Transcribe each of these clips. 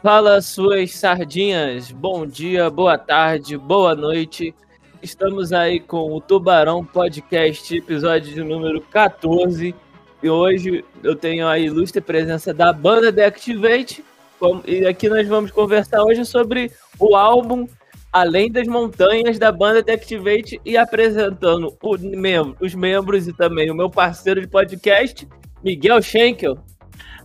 Fala suas sardinhas, bom dia, boa tarde, boa noite. Estamos aí com o Tubarão Podcast, episódio de número 14. E hoje eu tenho a ilustre presença da banda The Activate. E aqui nós vamos conversar hoje sobre o álbum Além das Montanhas da banda The Activate e apresentando os membros e também o meu parceiro de podcast, Miguel Schenkel.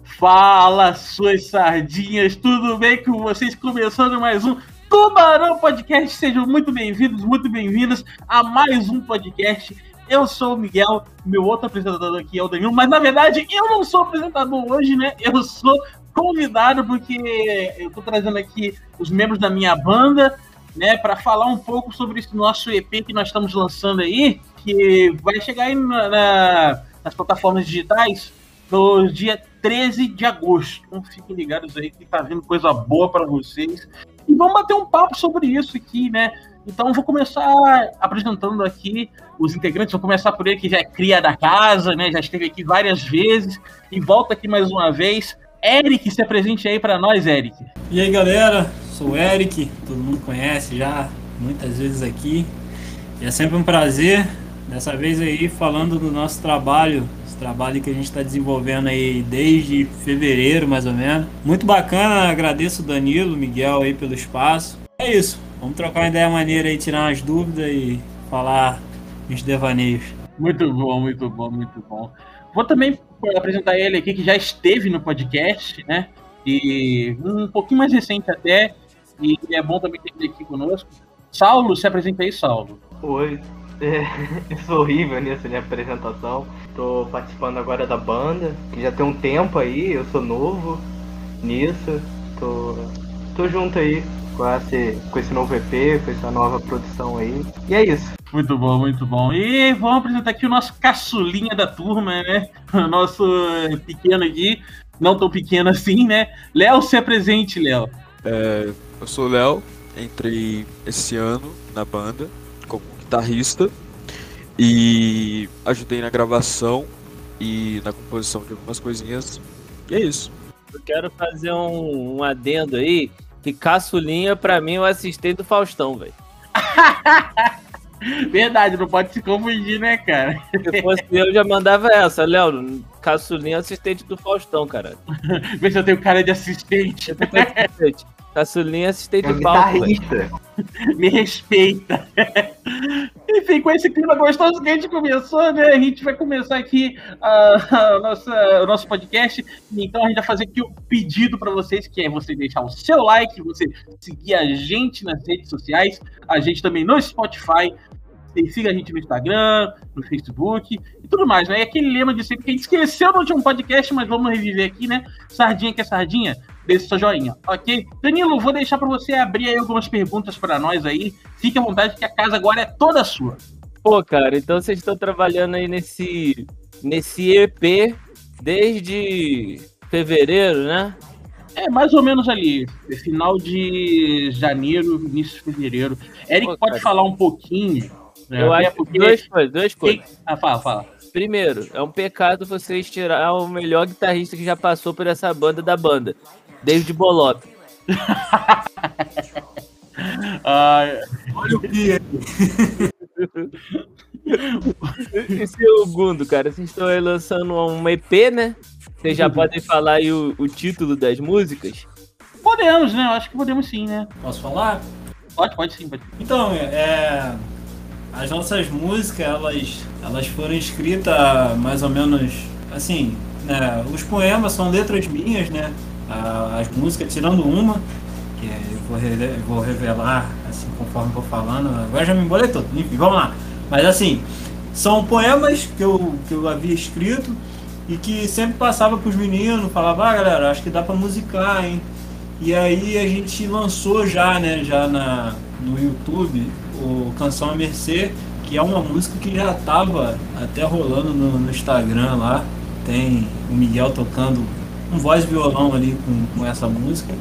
Fala, suas sardinhas, tudo bem com vocês? Começando mais um Tubarão Podcast. Sejam muito bem-vindos, muito bem-vindas a mais um podcast. Eu sou o Miguel, meu outro apresentador aqui é o Danilo, mas na verdade eu não sou apresentador hoje, né? Eu sou convidado porque eu tô trazendo aqui os membros da minha banda, né, para falar um pouco sobre esse nosso EP que nós estamos lançando aí, que vai chegar aí na, na, nas plataformas digitais no dia 13 de agosto. Então fiquem ligados aí que tá vindo coisa boa para vocês. E vamos bater um papo sobre isso aqui, né? Então vou começar apresentando aqui os integrantes. Vou começar por ele que já é cria da casa, né? Já esteve aqui várias vezes e volta aqui mais uma vez. Eric, se apresente aí para nós, Eric. E aí, galera? Sou o Eric, todo mundo conhece já muitas vezes aqui. E é sempre um prazer, dessa vez aí falando do nosso trabalho trabalho que a gente está desenvolvendo aí desde fevereiro, mais ou menos. Muito bacana, agradeço o Danilo, o Miguel aí pelo espaço. É isso, vamos trocar uma ideia maneira aí, tirar umas dúvidas e falar uns devaneios. Muito bom, muito bom, muito bom. Vou também apresentar ele aqui, que já esteve no podcast, né? E um pouquinho mais recente até, e é bom também ter ele aqui conosco. Saulo, se apresenta aí, Saulo. Oi, é, eu sou horrível nisso, minha apresentação. Tô participando agora da banda, que já tem um tempo aí, eu sou novo nisso. Tô, tô junto aí com esse, com esse novo EP, com essa nova produção aí. E é isso. Muito bom, muito bom. E vamos apresentar aqui o nosso caçulinha da turma, né? O nosso pequeno aqui, não tão pequeno assim, né? Léo, se apresente, Léo. É, eu sou o Léo, entrei esse ano na banda guitarrista e ajudei na gravação e na composição de algumas coisinhas. E é isso. Eu quero fazer um, um adendo aí, que Caçulinha, pra mim, é o assistente do Faustão, velho. Verdade, não pode se confundir, né, cara? Se fosse eu, já mandava essa, Léo. Caçulinha assistente do Faustão, cara. Vê se eu tenho cara de assistente. Eu tenho assistente. Caçulinha assistente é de palco. Me respeita. Enfim, com esse clima gostoso que a gente começou, né? A gente vai começar aqui uh, a nossa, o nosso podcast. Então a gente vai fazer aqui o um pedido para vocês, que é você deixar o seu like, você seguir a gente nas redes sociais, a gente também no Spotify. Siga a gente no Instagram, no Facebook e tudo mais, né? E aquele lema de sempre que a gente esqueceu no último podcast, mas vamos reviver aqui, né? Sardinha que é sardinha, desse seu joinha, ok? Danilo, vou deixar para você abrir aí algumas perguntas para nós aí. Fique à vontade que a casa agora é toda sua. Pô, cara, então vocês estão trabalhando aí nesse, nesse EP desde fevereiro, né? É, mais ou menos ali, final de janeiro, início de fevereiro. Eric Pô, pode falar um pouquinho. Né? Eu acho porque... duas coisas, duas coisas. Ah, fala, fala. Primeiro, é um pecado vocês tirar o melhor guitarrista que já passou por essa banda da banda. David Bolop. Ai, olha o que E segundo, cara, vocês estão aí lançando um EP, né? Vocês já podem falar aí o, o, título das músicas? Podemos, né? Eu acho que podemos sim, né? Posso falar? Pode, pode sim. Pode. Então, é, as nossas músicas, elas, elas foram escritas mais ou menos assim, né? Os poemas são letras minhas, né? As músicas, tirando uma, que eu vou, vou revelar assim conforme vou falando. Agora já me embolei todo, enfim, vamos lá. Mas assim, são poemas que eu, que eu havia escrito e que sempre passava para os meninos, falava, ah galera, acho que dá para musicar, hein? E aí a gente lançou já, né, já na, no YouTube, o Canção a Mercê, que é uma música que já estava até rolando no, no Instagram lá. Tem o Miguel tocando com voz e violão ali com, com essa música.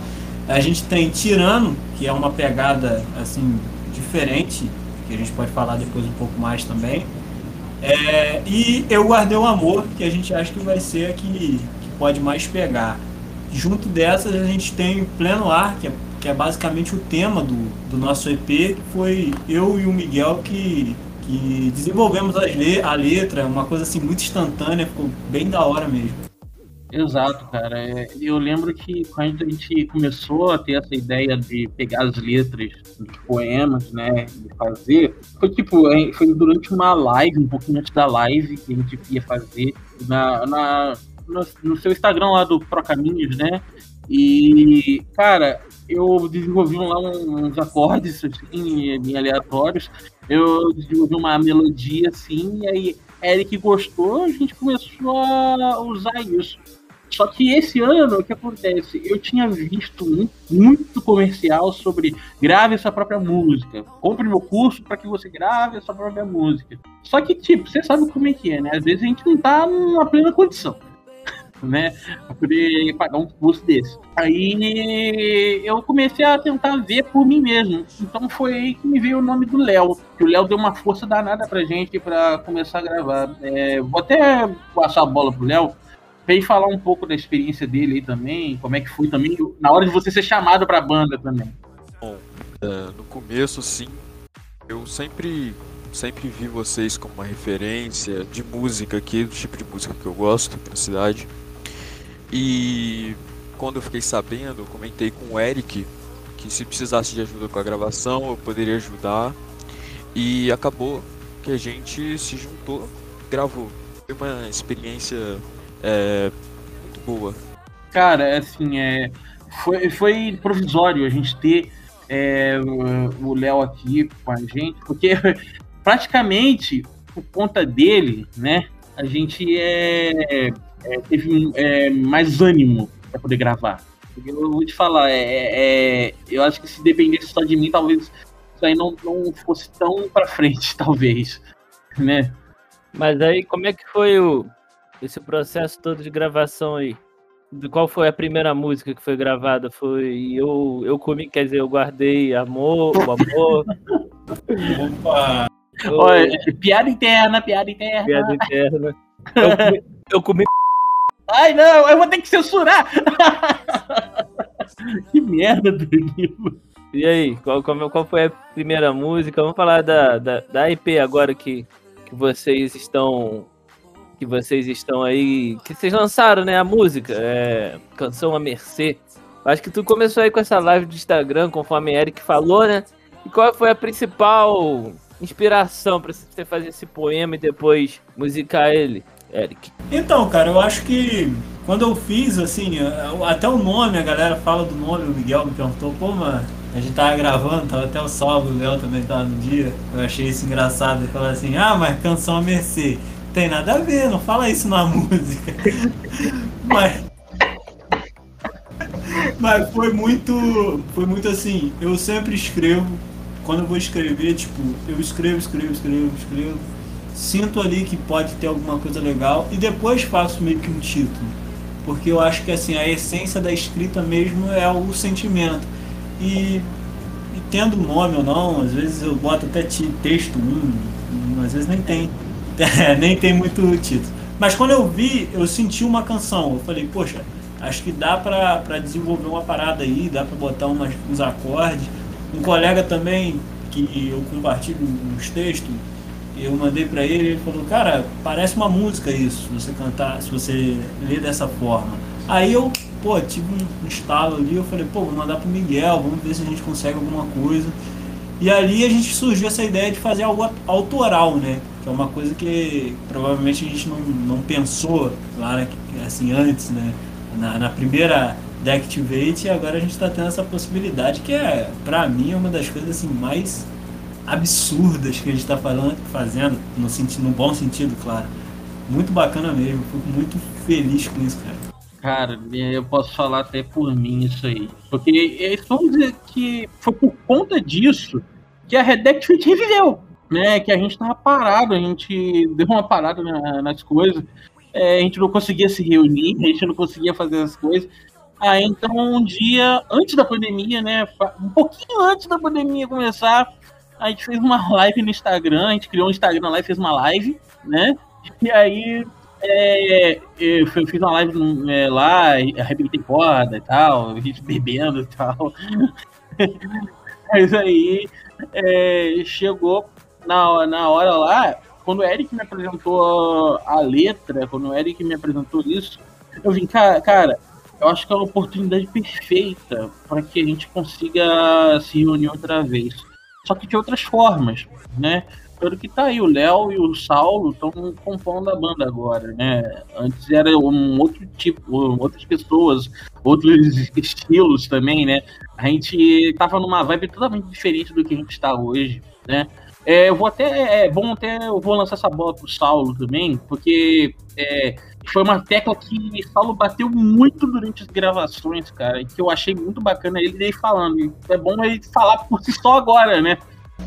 A gente tem Tirano, que é uma pegada assim diferente, que a gente pode falar depois um pouco mais também. É, e Eu Guardei o Amor, que a gente acha que vai ser a que, que pode mais pegar. junto dessas a gente tem Pleno Ar, que é, que é basicamente o tema do, do nosso EP, que foi eu e o Miguel que, que desenvolvemos as le a letra, uma coisa assim muito instantânea, ficou bem da hora mesmo. Exato, cara. É, Eu lembro que quando a gente começou a ter essa ideia de pegar as letras dos poemas, né, de fazer, foi tipo, é, foi durante uma live, um pouquinho antes da live que a gente ia fazer na, na- no, no seu Instagram lá do Procaminhos, né? E, cara, eu desenvolvi lá uns acordes assim, aleatórios. Eu desenvolvi uma melodia assim, e aí Eric gostou, a gente começou a usar isso. Só que esse ano, o que acontece? Eu tinha visto um muito comercial sobre grave sua própria música. Compre meu curso para que você grave a sua própria música. Só que, tipo, você sabe como é que é, né? Às vezes a gente não tá numa plena condição, né? Pra poder pagar um curso desse. Aí eu comecei a tentar ver por mim mesmo. Então foi aí que me veio o nome do Léo. Que o Léo deu uma força danada pra gente pra começar a gravar. É, vou até passar a bola pro Léo ele falar um pouco da experiência dele aí também, como é que foi também, na hora de você ser chamado pra banda também. É, no começo, sim, eu sempre, sempre vi vocês como uma referência de música aqui, do tipo de música que eu gosto aqui na cidade. E quando eu fiquei sabendo, eu comentei com o Eric que se precisasse de ajuda com a gravação, eu poderia ajudar. E acabou que a gente se juntou, gravou. Foi uma experiência é, muito boa. Cara, assim, é, foi, foi provisório a gente ter é, o Léo aqui com a gente, porque praticamente por conta dele, né, a gente é, é, teve é, mais ânimo para poder gravar. Eu vou te falar, é, é, eu acho que se dependesse só de mim, talvez isso aí não, não fosse tão pra frente, talvez, né? Mas aí, como é que foi o, esse processo todo de gravação aí? De Qual foi a primeira música que foi gravada? Foi eu, eu comi, quer dizer, eu guardei amor, o amor. Opa! Olha, piada interna, piada interna. piada interna. Eu comi, eu comi Ai, não, eu vou ter que censurar. que merda, Danilo. E aí, qual, qual, qual foi a primeira música? Vamos falar da, da, da IP agora que, que vocês estão. Que vocês estão aí. Que vocês lançaram, né? A música. É, canção a Mercê. Acho que tu começou aí com essa live de Instagram, conforme Eric falou, né? E qual foi a principal inspiração pra você fazer esse poema e depois musicar ele, Eric? Então, cara, eu acho que quando eu fiz, assim, até o nome, a galera fala do nome, o Miguel me perguntou, pô, mano, a gente tava gravando, tava até o salve, o Léo também tava no dia. Eu achei isso engraçado, ele falou assim, ah, mas canção a Mercê. Tem nada a ver, não fala isso na música. mas. Mas foi muito. Foi muito assim, eu sempre escrevo. Quando eu vou escrever, tipo, eu escrevo, escrevo, escrevo, escrevo. Sinto ali que pode ter alguma coisa legal e depois faço meio que um título. Porque eu acho que assim, a essência da escrita mesmo é o sentimento. E, e tendo nome ou não, às vezes eu boto até texto um, às vezes nem tem. Nem tem muito título. Mas quando eu vi, eu senti uma canção. Eu falei, poxa, acho que dá pra, pra desenvolver uma parada aí, dá pra botar umas, uns acordes. Um colega também, que eu compartilho uns textos, eu mandei pra ele, ele falou, cara, parece uma música isso, se você cantar, se você ler dessa forma. Aí eu, pô, tive um estalo ali, eu falei, pô, vou mandar pro Miguel, vamos ver se a gente consegue alguma coisa. E ali a gente surgiu essa ideia de fazer algo autoral, né? Que é uma coisa que provavelmente a gente não, não pensou lá, né, assim, antes, né? Na, na primeira Deactivate, e agora a gente tá tendo essa possibilidade, que é, pra mim, é uma das coisas assim, mais absurdas que a gente tá falando, fazendo, no, sentido, no bom sentido, claro. Muito bacana mesmo, fico muito feliz com isso, cara. Cara, eu posso falar até por mim isso aí. Porque é, vamos dizer que foi por conta disso que a Redacted reviveu. Né? Que a gente tava parado, a gente deu uma parada na- nas coisas. É, a gente não conseguia se reunir, a gente não conseguia fazer as coisas. Aí então um dia, antes da pandemia, né? Um pouquinho antes da pandemia começar, a gente fez uma live no Instagram, a gente criou um Instagram lá e fez uma live, né? E aí é, eu fiz uma live é, lá, arrebentei corda e tal, a gente bebendo e tal. Mas aí é, chegou na, na hora lá, quando o Eric me apresentou a letra, quando o Eric me apresentou isso, eu vim, cara, cara eu acho que é uma oportunidade perfeita para que a gente consiga se reunir outra vez. Só que de outras formas, né? Pelo que tá aí, o Léo e o Saulo estão compondo a banda agora, né? Antes era um outro tipo, outras pessoas, outros estilos também, né? A gente tava numa vibe totalmente diferente do que a gente está hoje, né? É, eu vou até. É bom até. Eu vou lançar essa bola pro Saulo também, porque é, foi uma tecla que Saulo bateu muito durante as gravações, cara, que eu achei muito bacana ele daí falando. É bom ele falar por si só agora, né?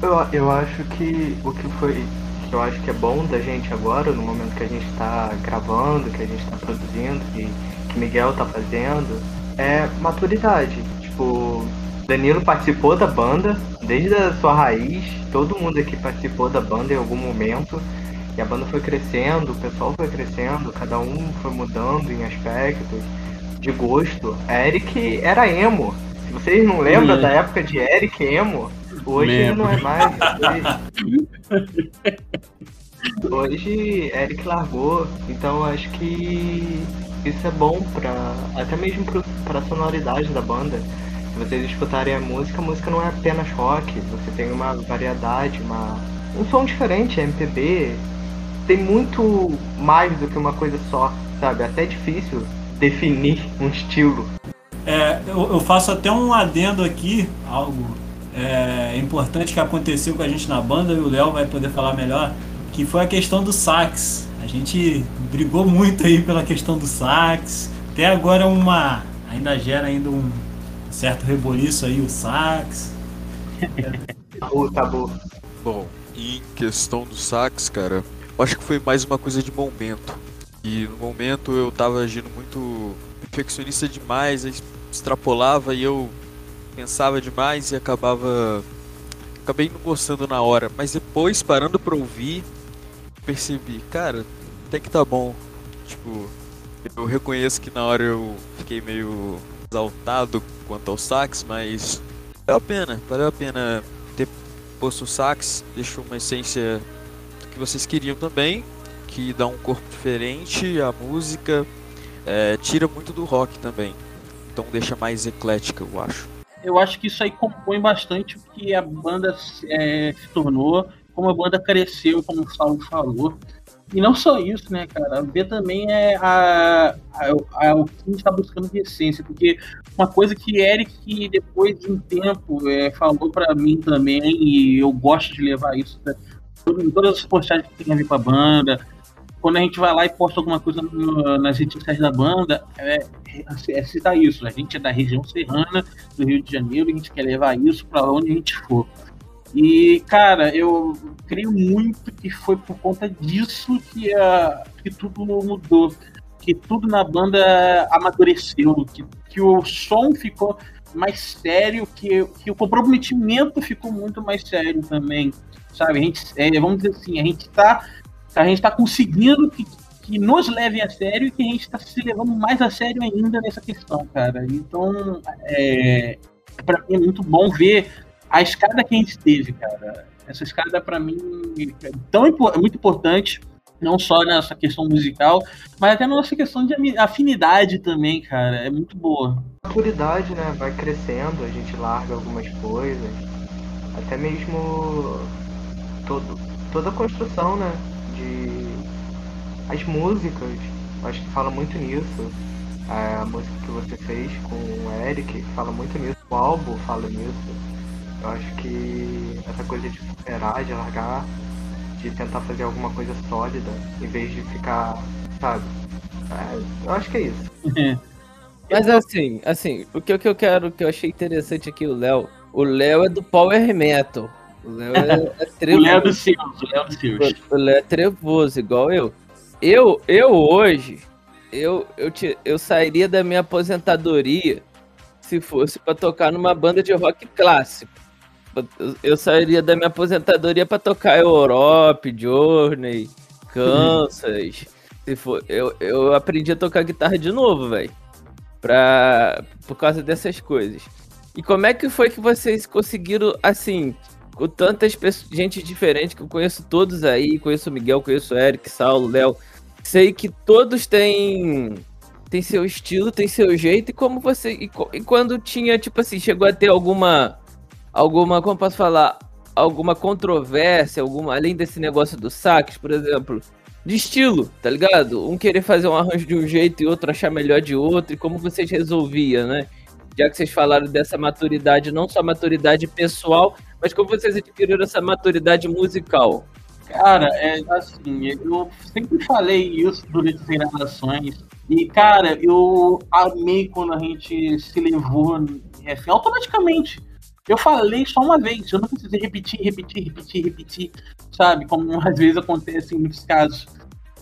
Eu, eu acho que o que foi. Que eu acho que é bom da gente agora, no momento que a gente tá gravando, que a gente tá produzindo, que, que Miguel tá fazendo, é maturidade. Tipo, Danilo participou da banda desde a sua raiz, todo mundo aqui participou da banda em algum momento. E a banda foi crescendo, o pessoal foi crescendo, cada um foi mudando em aspectos de gosto. Eric era emo. Se vocês não lembram uhum. da época de Eric emo, hoje ele não é mais. Hoje, hoje Eric largou, então acho que isso é bom para até mesmo para a sonoridade da banda se vocês escutarem a música, a música não é apenas rock, você tem uma variedade, uma um som diferente, MPB, tem muito mais do que uma coisa só, sabe? Até é difícil definir um estilo. É, eu, eu faço até um adendo aqui, algo é, importante que aconteceu com a gente na banda, e o Léo vai poder falar melhor, que foi a questão do sax. A gente brigou muito aí pela questão do sax. Até agora uma ainda gera ainda um certo reboliço aí, o sax. tabu, tabu. Bom, em questão do sax, cara, acho que foi mais uma coisa de momento. E no momento eu tava agindo muito perfeccionista demais, extrapolava e eu pensava demais e acabava. Acabei não gostando na hora, mas depois parando pra ouvir, percebi, cara, até que tá bom. Tipo, eu reconheço que na hora eu fiquei meio exaltado quanto ao sax, mas valeu a pena, valeu a pena ter posto o sax, deixou uma essência que vocês queriam também, que dá um corpo diferente à música, é, tira muito do rock também, então deixa mais eclética, eu acho. Eu acho que isso aí compõe bastante o que a banda é, se tornou, como a banda cresceu, como o Saulo falou. E não só isso, né, cara? Ver também é a, a, a, o que a gente está buscando de essência, porque uma coisa que Eric, depois de um tempo, é, falou para mim também, e eu gosto de levar isso pra, em todas as postagens que tem a ver com a banda, quando a gente vai lá e posta alguma coisa no, nas redes sociais da banda, é, é, citar isso. A gente é da região serrana, do Rio de Janeiro, e a gente quer levar isso para onde a gente for. E, cara, eu creio muito que foi por conta disso que, a, que tudo mudou. Que tudo na banda amadureceu, que, que o som ficou mais sério, que, que o comprometimento ficou muito mais sério também. Sabe? A gente, é, vamos dizer assim, a gente está a gente tá conseguindo que, que nos levem a sério e que a gente está se levando mais a sério ainda nessa questão, cara. Então, é, para mim é muito bom ver a escada que a gente teve, cara, essa escada para mim é tão é muito importante, não só nessa questão musical, mas até na nossa questão de afinidade também, cara, é muito boa. A maturidade, né, vai crescendo, a gente larga algumas coisas, até mesmo todo, toda a construção, né, de as músicas, acho que fala muito nisso. A música que você fez com o Eric fala muito nisso, o álbum fala nisso eu acho que essa coisa de superar, de largar, de tentar fazer alguma coisa sólida, em vez de ficar, sabe? É, eu acho que é isso. Mas assim, assim, o que, o que eu quero, que eu achei interessante aqui, o Léo, o Léo é do Power Metal. O Léo é, é trevoso. o Léo é do Seus, o Léo do Seus. O Léo trevoso, igual eu. Eu, eu hoje, eu, eu, te, eu sairia da minha aposentadoria se fosse para tocar numa banda de rock clássico eu sairia da minha aposentadoria para tocar Europe, Journey, Kansas. Se for, eu, eu aprendi a tocar guitarra de novo, velho. Pra... Por causa dessas coisas. E como é que foi que vocês conseguiram, assim, com tantas pessoas, gente diferente, que eu conheço todos aí, conheço o Miguel, conheço o Eric, Saulo, Léo. Sei que todos têm tem seu estilo, tem seu jeito, e como você. E, e, quando tinha, tipo assim, chegou a ter alguma. Alguma, como posso falar? Alguma controvérsia, alguma. Além desse negócio do sax, por exemplo, de estilo, tá ligado? Um querer fazer um arranjo de um jeito e outro achar melhor de outro, e como vocês resolviam, né? Já que vocês falaram dessa maturidade, não só maturidade pessoal, mas como vocês adquiriram essa maturidade musical? Cara, é assim, eu sempre falei isso durante as gravações. E, cara, eu amei quando a gente se levou assim, automaticamente. Eu falei só uma vez, eu não precisei repetir, repetir, repetir, repetir, sabe? Como às vezes acontece em muitos casos.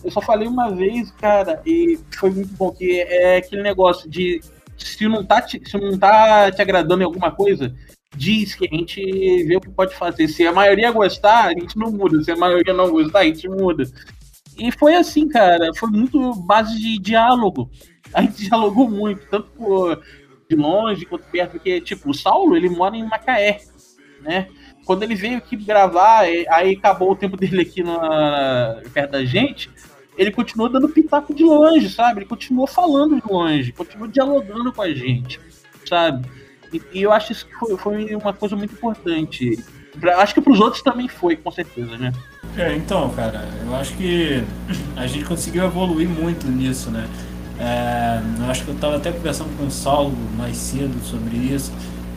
Eu só falei uma vez, cara, e foi muito bom, que é aquele negócio de se não tá te, se não tá te agradando em alguma coisa, diz que a gente vê o que pode fazer. Se a maioria gostar, a gente não muda. Se a maioria não gostar, a gente muda. E foi assim, cara, foi muito base de diálogo. A gente dialogou muito, tanto por, de longe quanto perto, porque, tipo, o Saulo, ele mora em Macaé, né? Quando ele veio aqui gravar, aí acabou o tempo dele aqui na, perto da gente, ele continuou dando pitaco de longe, sabe? Ele continuou falando de longe, continuou dialogando com a gente, sabe? E, e eu acho isso que foi, foi uma coisa muito importante. Pra, acho que para os outros também foi, com certeza, né? É, então, cara, eu acho que a gente conseguiu evoluir muito nisso, né? É, eu acho que eu estava até conversando com o Saulo mais cedo sobre isso,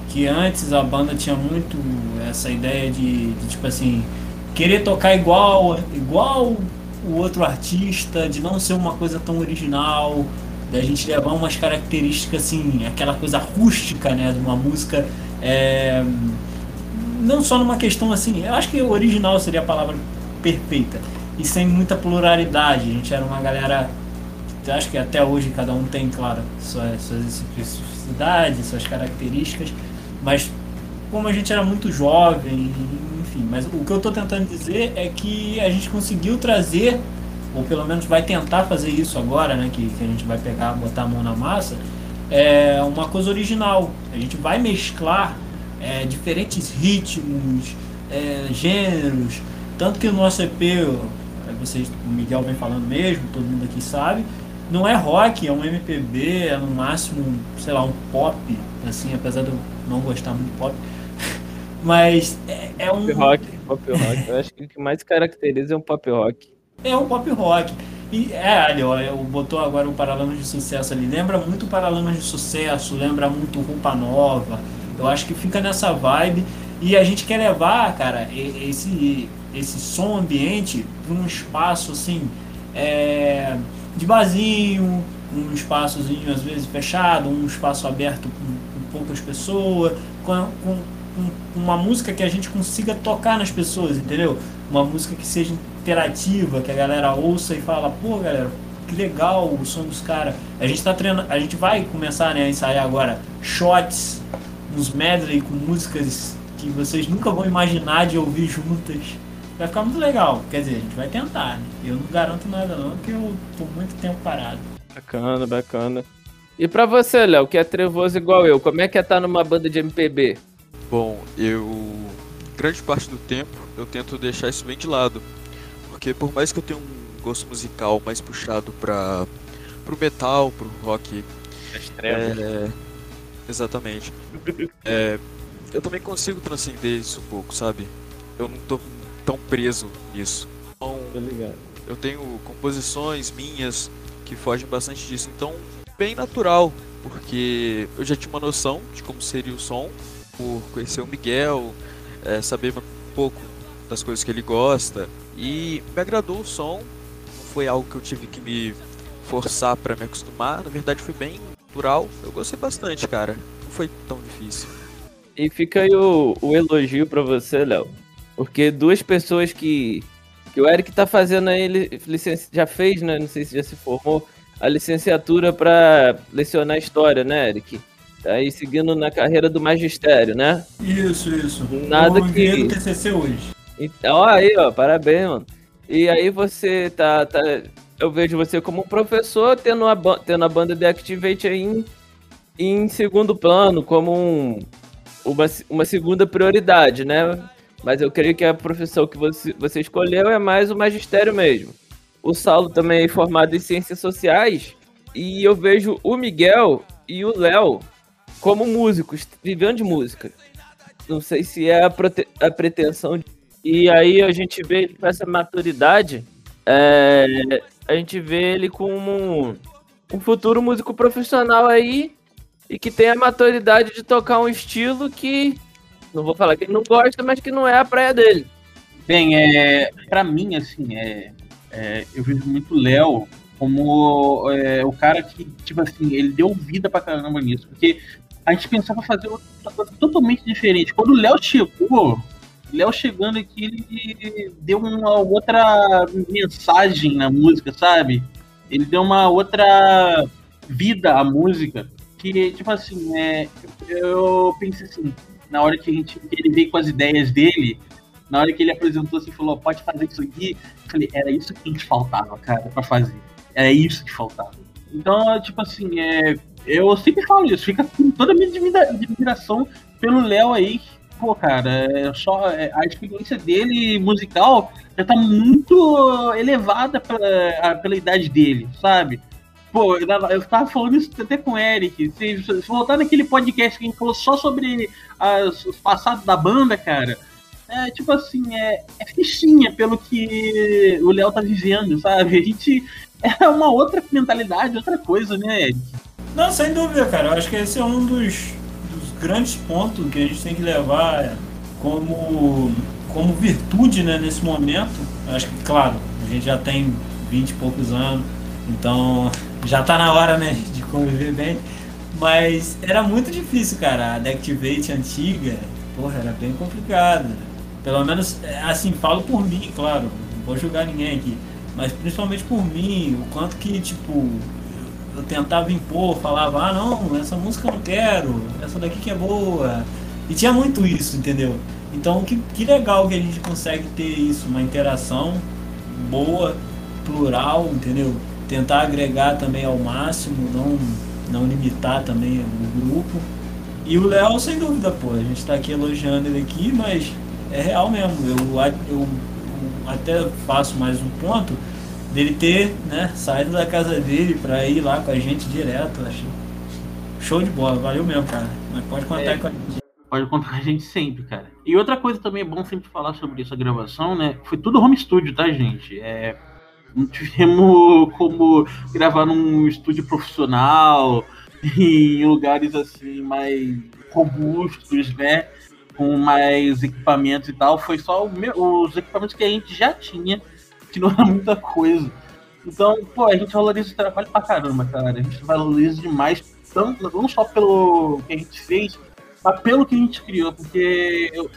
que antes a banda tinha muito essa ideia de, de tipo assim, querer tocar igual, igual o outro artista, de não ser uma coisa tão original, da gente levar umas características assim, aquela coisa rústica, né, de uma música. É, não só numa questão assim, eu acho que original seria a palavra perfeita e sem muita pluralidade. A gente era uma galera, eu acho que até hoje cada um tem, claro, suas, suas especificidades, suas características, mas como a gente era muito jovem, enfim. Mas o que eu estou tentando dizer é que a gente conseguiu trazer ou pelo menos vai tentar fazer isso agora, né, que, que a gente vai pegar, botar a mão na massa, é uma coisa original. A gente vai mesclar é, diferentes ritmos, é, gêneros, tanto que o nosso EP, vocês, o Miguel vem falando mesmo, todo mundo aqui sabe, não é rock, é um MPB, é no máximo, sei lá, um pop, assim, apesar de eu não gostar muito de pop. Mas é, é um. Pop rock, pop rock. Eu acho que o que mais caracteriza é um pop rock é um pop rock. E é, ali, ó, eu botou agora o Paralamas de Sucesso ali. Lembra muito Paralamas de Sucesso, lembra muito Roupa Nova. Eu acho que fica nessa vibe. E a gente quer levar, cara, esse, esse som ambiente para um espaço assim, é, de barzinho, um espaçozinho às vezes fechado, um espaço aberto com, com poucas pessoas, com, com, com uma música que a gente consiga tocar nas pessoas, entendeu? Uma música que seja interativa, que a galera ouça e fala, pô, galera, que legal o som dos caras. A gente tá treinando, a gente vai começar né, a ensaiar agora shots, uns medley com músicas que vocês nunca vão imaginar de ouvir juntas. Vai ficar muito legal. Quer dizer, a gente vai tentar, né? Eu não garanto nada não, porque eu tô muito tempo parado. Bacana, bacana. E pra você, Léo, que é trevoso igual eu, como é que é estar tá numa banda de MPB? Bom, eu. Grande parte do tempo eu tento deixar isso bem de lado. Porque por mais que eu tenha um gosto musical mais puxado para pro metal, pro rock. É, exatamente. é, eu também consigo transcender isso um pouco, sabe? Eu não tô tão preso nisso. Então, eu tenho composições minhas que fogem bastante disso. Então, bem natural, porque eu já tinha uma noção de como seria o som, por conhecer o Miguel, é, saber um pouco das coisas que ele gosta, e me agradou o som, não foi algo que eu tive que me forçar para me acostumar, na verdade foi bem natural. Eu gostei bastante, cara. Não foi tão difícil. E fica aí o, o elogio para você, Léo. Porque duas pessoas que, que o Eric tá fazendo aí, ele já fez, né? Não sei se já se formou, a licenciatura para lecionar história, né, Eric? Tá aí seguindo na carreira do magistério, né? Isso, isso. Nada Eu que. TCC hoje. Então, aí, ó, parabéns, mano. E aí você tá, tá eu vejo você como professor tendo a, tendo a banda The Activate aí em, em segundo plano, como um, uma, uma segunda prioridade, né? Mas eu creio que a profissão que você, você escolheu é mais o magistério mesmo. O Saulo também é formado em ciências sociais e eu vejo o Miguel e o Léo como músicos, vivendo de música. Não sei se é a, a pretensão. E aí a gente vê com essa maturidade, é, a gente vê ele como um, futuro músico profissional aí e que tem a maturidade de tocar um estilo que não vou falar que ele não gosta, mas que não é a praia dele. Bem, é, para mim, assim, é, é, eu vejo muito Léo como é, o cara que, tipo assim, ele deu vida pra caramba nisso. Porque a gente pensava fazer outra coisa totalmente diferente. Quando o Léo chegou, Léo chegando aqui, ele deu uma outra mensagem na música, sabe? Ele deu uma outra vida à música. Que, tipo assim, é, eu pensei assim, na hora que, a gente, que ele veio com as ideias dele, na hora que ele apresentou assim, falou, pode fazer isso aqui, eu falei, era isso que a gente faltava, cara, pra fazer. Era isso que faltava. Então, tipo assim, é, eu sempre falo isso, fica com toda a minha admiração pelo Léo aí. Pô, cara, é só é, a experiência dele musical já tá muito elevada pela, pela idade dele, sabe? Pô, eu tava falando isso até com o Eric. Se, se voltar naquele podcast que a gente falou só sobre as, os passados da banda, cara, é tipo assim, é, é fichinha pelo que o Léo tá vivendo, sabe? A gente é uma outra mentalidade, outra coisa, né, Eric? Não, sem dúvida, cara. Eu acho que esse é um dos, dos grandes pontos que a gente tem que levar como, como virtude né, nesse momento. Acho que, claro, a gente já tem 20 e poucos anos, então já tá na hora, né, de conviver bem. Mas era muito difícil, cara. A Deactivate antiga, porra, era bem complicada. Pelo menos, assim, falo por mim, claro. Não vou julgar ninguém aqui. Mas principalmente por mim, o quanto que, tipo, eu tentava impor, falava, ah não, essa música eu não quero, essa daqui que é boa. E tinha muito isso, entendeu? Então que, que legal que a gente consegue ter isso, uma interação boa, plural, entendeu? tentar agregar também ao máximo, não, não limitar também o grupo. E o Léo, sem dúvida, pô, a gente está aqui elogiando ele aqui, mas é real mesmo. Eu, eu, eu até faço mais um ponto dele ter né, saído da casa dele para ir lá com a gente direto. Acho show de bola, valeu mesmo, cara. Mas pode contar é, com a gente. Pode contar com a gente sempre, cara. E outra coisa também é bom sempre falar sobre essa gravação, né? Foi tudo home studio, tá, gente? É, não tivemos como gravar num estúdio profissional, em lugares assim mais robustos, né? Com mais equipamentos e tal. Foi só os equipamentos que a gente já tinha, que não era muita coisa. Então, pô, a gente valoriza o trabalho pra caramba, cara. A gente valoriza demais, tanto, não só pelo que a gente fez, mas pelo que a gente criou. Porque, eu,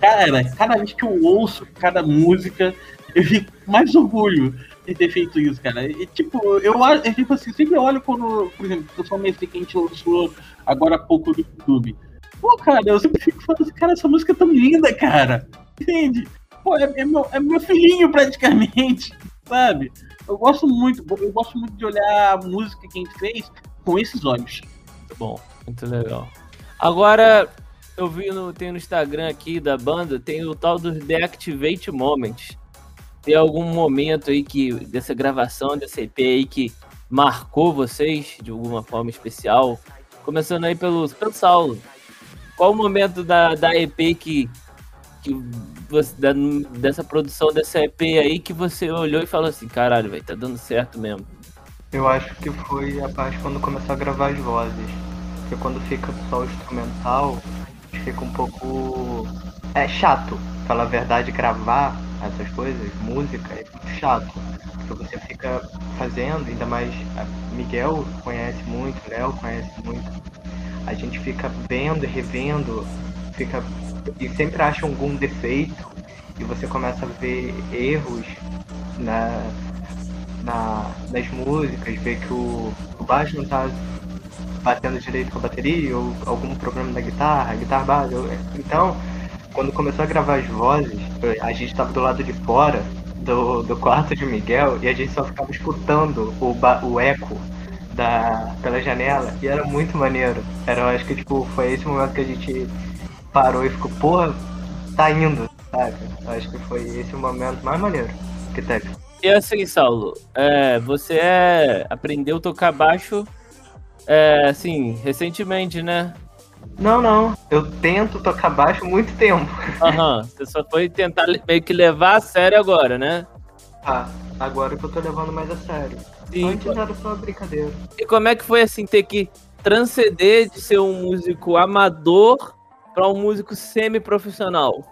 cara, cada vez que eu ouço cada música, eu fico mais orgulho de ter feito isso, cara. E, tipo, eu acho, tipo assim, sempre olho quando, por exemplo, pessoalmente que a gente lançou agora há pouco no YouTube. Pô, cara, eu sempre fico falando assim, cara, essa música é tão linda, cara. Entende? Pô, é, é, meu, é meu filhinho praticamente, sabe? Eu gosto muito, eu gosto muito de olhar a música que a gente fez com esses olhos. Muito bom, muito legal. Agora, eu vi no, tem no Instagram aqui da banda, tem o tal dos Deactivate Moments tem algum momento aí que dessa gravação dessa EP aí que marcou vocês de alguma forma especial? Começando aí pelo, pelo Saulo. Qual o momento da, da EP que, que você, da, dessa produção dessa EP aí que você olhou e falou assim, caralho, vai tá dando certo mesmo? Eu acho que foi a parte quando começou a gravar as vozes. Porque quando fica só o instrumental, fica um pouco. É chato, falar a verdade, gravar essas coisas, música, é chato. Porque você fica fazendo, ainda mais Miguel conhece muito, Léo conhece muito. A gente fica vendo e revendo, fica e sempre acha algum defeito e você começa a ver erros na, na, nas músicas, ver que o, o baixo não está batendo direito com a bateria, ou algum problema da guitarra, guitarra base. Então, quando começou a gravar as vozes, a gente estava do lado de fora do, do quarto de Miguel e a gente só ficava escutando o, o eco da, pela janela e era muito maneiro. Era, acho que tipo, foi esse momento que a gente parou e ficou, porra, tá indo, sabe? Acho que foi esse o momento mais maneiro que teve. E assim, Saulo, é, você é, aprendeu a tocar baixo, é, assim, recentemente, né? Não, não. Eu tento tocar baixo há muito tempo. Aham, você só foi tentar meio que levar a sério agora, né? Ah, agora que eu tô levando mais a sério. Sim. Antes era só brincadeira. E como é que foi, assim, ter que transcender de ser um músico amador para um músico semi-profissional?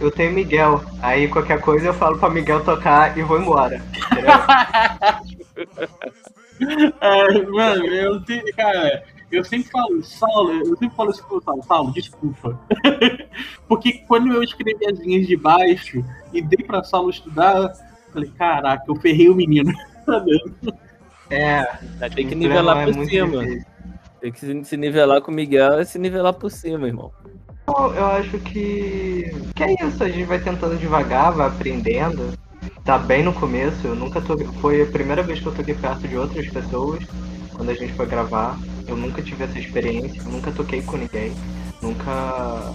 Eu tenho Miguel. Aí qualquer coisa eu falo pra Miguel tocar e vou embora. É, mano, eu te, cara, eu sempre falo, Saulo, eu sempre falo isso pro Saulo, Saulo, desculpa. Porque quando eu escrevi as linhas de baixo e dei pra Saulo estudar, eu falei, caraca, eu ferrei o menino. É, Tem que nivelar por é muito cima. difícil. Tem que se- nivelar com o Miguel é se nivelar por cima, irmão. Eu acho que, que é isso, a gente vai tentando devagar, vai aprendendo. Tá bem no começo, eu nunca tô. Foi a primeira vez que eu toquei perto de outras pessoas quando a gente foi gravar. Eu nunca tive essa experiência, eu nunca toquei com ninguém, nunca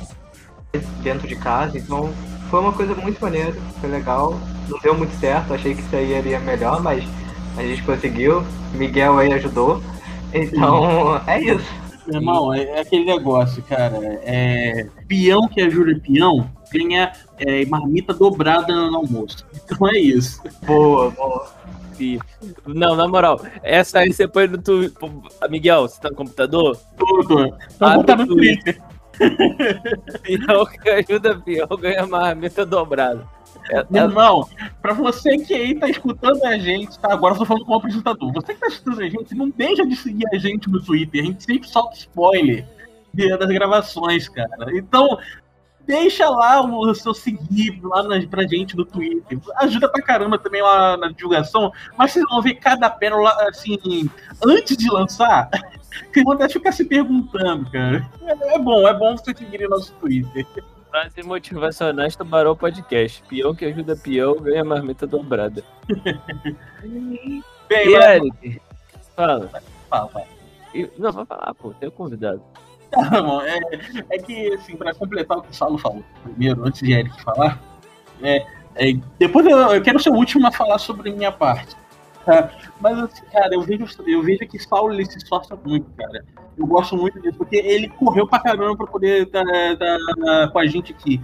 dentro de casa, então foi uma coisa muito maneira, foi legal. Não deu muito certo, achei que isso aí iria melhor, mas a gente conseguiu. Miguel aí ajudou. Então é isso. Meu irmão, é, é aquele negócio, cara. É, peão que ajuda peão ganha é, marmita dobrada no almoço. Então é isso. Boa, boa. Não, na moral, essa aí você põe no Twitter. Miguel, você tá no computador? Tudo. Ah, vou botar no Twitter. Pior que ajuda pior ganha marmita dobrada. É- é- irmão, pra você que aí tá escutando a gente, tá? Agora eu tô falando como apresentador. Você que tá escutando a gente, não deixa de seguir a gente no Twitter. A gente sempre solta spoiler das gravações, cara. Então, deixa lá o seu seguir lá na, pra gente no Twitter. Ajuda pra caramba também lá na divulgação. Mas vocês vão ver cada pérola, assim, antes de lançar. Que vão até ficar se perguntando, cara. É, é bom, é bom vocês seguirem nosso Twitter. Frases motivacionais Tubarão Podcast. Peão que ajuda peão ganha marmita dobrada. Bem, E mas- Eric? Fala. fala, fala. E- Não, vai falar, pô, tem um convidado. Tá é, é que, assim, pra completar o que o Saulo falou primeiro, antes de Eric falar, é, é, depois eu, eu quero ser o último a falar sobre minha parte. Tá? Mas, assim, cara, eu vejo, eu vejo que Saulo ele se esforça muito, cara. Eu gosto muito disso, porque ele correu pra caramba pra poder estar com a gente aqui.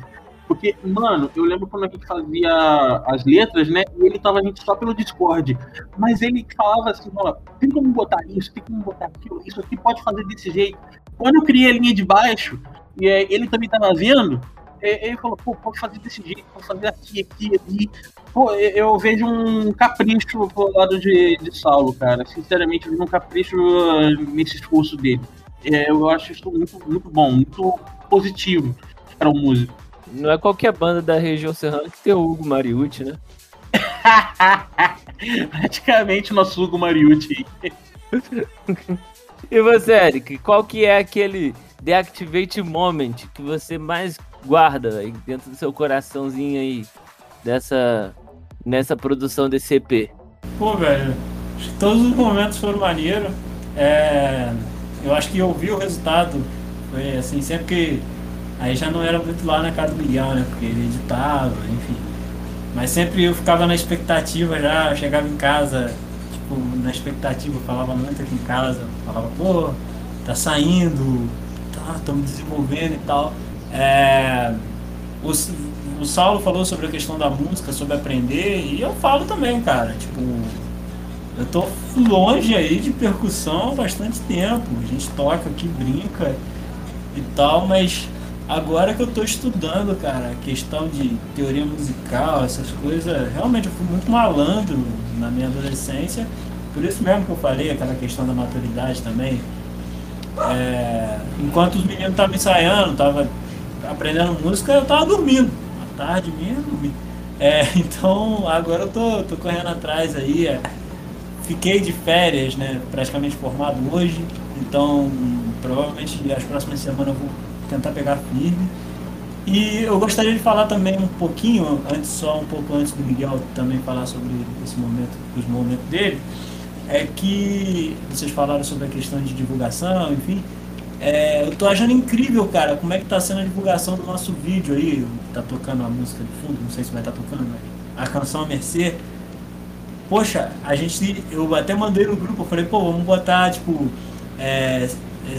Porque, mano, eu lembro quando a gente fazia as letras, né? E ele tava a gente só pelo Discord. Mas ele falava assim, ó, tem como botar isso, tem como botar aquilo, isso aqui pode fazer desse jeito. Quando eu criei a linha de baixo, e é, ele também tava vendo, ele falou, pô, pode fazer desse jeito, pode fazer aqui, aqui, ali. Pô, eu, vejo um capricho pro lado de, de Saulo, cara. Sinceramente, eu vejo um capricho uh, nesse esforço dele. É, eu acho isso muito, muito bom, muito positivo para o músico. Não é qualquer banda da região serrana que tem o Hugo Mariucci, né? Praticamente o nosso Hugo Mariucci. E você, Eric, qual que é aquele deactivate moment que você mais guarda aí dentro do seu coraçãozinho aí dessa nessa produção desse EP? Pô, velho, acho que todos os momentos foram maneiros. É, eu acho que eu vi o resultado. Foi assim, sempre que. Aí já não era muito lá na casa do Miguel, né? Porque ele editava, enfim. Mas sempre eu ficava na expectativa já, eu chegava em casa, tipo, na expectativa, falava muito aqui em casa, falava, pô, tá saindo, tá, estamos desenvolvendo e tal. É, o, o Saulo falou sobre a questão da música, sobre aprender, e eu falo também, cara, tipo, eu tô longe aí de percussão há bastante tempo. A gente toca aqui, brinca e tal, mas agora que eu tô estudando, cara, a questão de teoria musical, essas coisas, realmente eu fui muito malandro na minha adolescência. Por isso mesmo que eu falei, aquela questão da maturidade também. É, enquanto os meninos estavam ensaiando, estavam aprendendo música, eu tava dormindo. À tarde mesmo, dormindo. É, então agora eu tô, tô correndo atrás aí. é. Fiquei de férias, né? Praticamente formado hoje. Então provavelmente as próximas semanas eu vou tentar pegar firme. E eu gostaria de falar também um pouquinho, antes só um pouco antes do Miguel também falar sobre esse momento, os momentos dele, é que vocês falaram sobre a questão de divulgação, enfim. É, eu tô achando incrível, cara, como é que tá sendo a divulgação do nosso vídeo aí. Tá tocando a música de fundo, não sei se vai estar tá tocando, mas a canção Mercê. Poxa, a gente. Eu até mandei no grupo, eu falei, pô, vamos botar, tipo, é,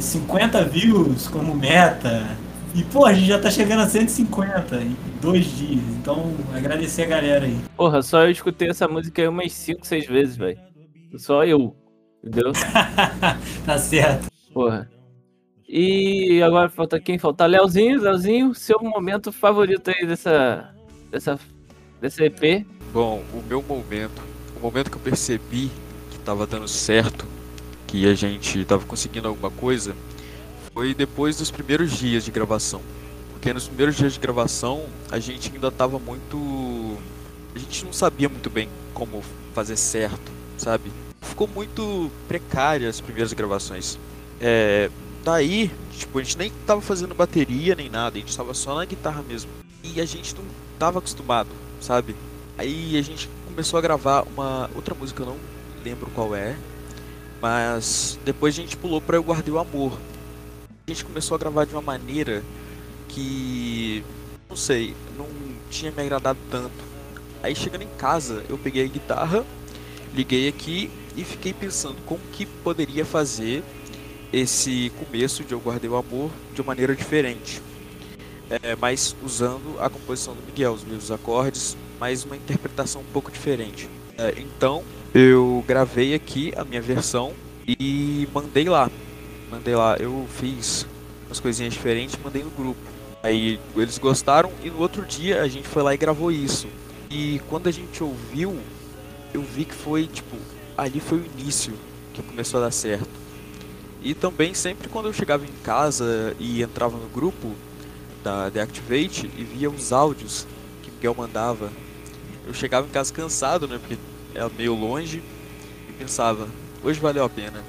50 é, views como meta. E, pô, a gente já tá chegando a 150 em dois dias. Então, agradecer a galera aí. Porra, só eu escutei essa música aí umas 5, 6 vezes, velho. Só eu. Entendeu? tá certo. Porra. E agora falta quem? Falta Leozinho. Leozinho, seu momento favorito aí dessa, dessa, dessa EP? Bom, o meu momento, o momento que eu percebi que tava dando certo, que a gente tava conseguindo alguma coisa, foi depois dos primeiros dias de gravação. Porque nos primeiros dias de gravação a gente ainda tava muito. A gente não sabia muito bem como fazer certo, sabe? Ficou muito precária as primeiras gravações. É, daí, tipo, a gente nem tava fazendo bateria nem nada, a gente tava só na guitarra mesmo. E a gente não tava acostumado, sabe? Aí a gente começou a gravar uma outra música, eu não lembro qual é, mas depois a gente pulou para Eu Guardei o Amor, a gente começou a gravar de uma maneira que, não sei, não tinha me agradado tanto. Aí chegando em casa, eu peguei a guitarra, liguei aqui e fiquei pensando como que poderia fazer esse começo de Eu Guardei o Amor de uma maneira diferente. É, mas usando a composição do Miguel, os mesmos acordes, mas uma interpretação um pouco diferente. É, então eu gravei aqui a minha versão e mandei lá mandei lá, eu fiz umas coisinhas diferentes, mandei no grupo. Aí eles gostaram e no outro dia a gente foi lá e gravou isso. E quando a gente ouviu, eu vi que foi tipo, ali foi o início que começou a dar certo. E também sempre quando eu chegava em casa e entrava no grupo da The Activate e via os áudios que Miguel mandava, eu chegava em casa cansado, né, porque era meio longe e pensava, hoje valeu a pena.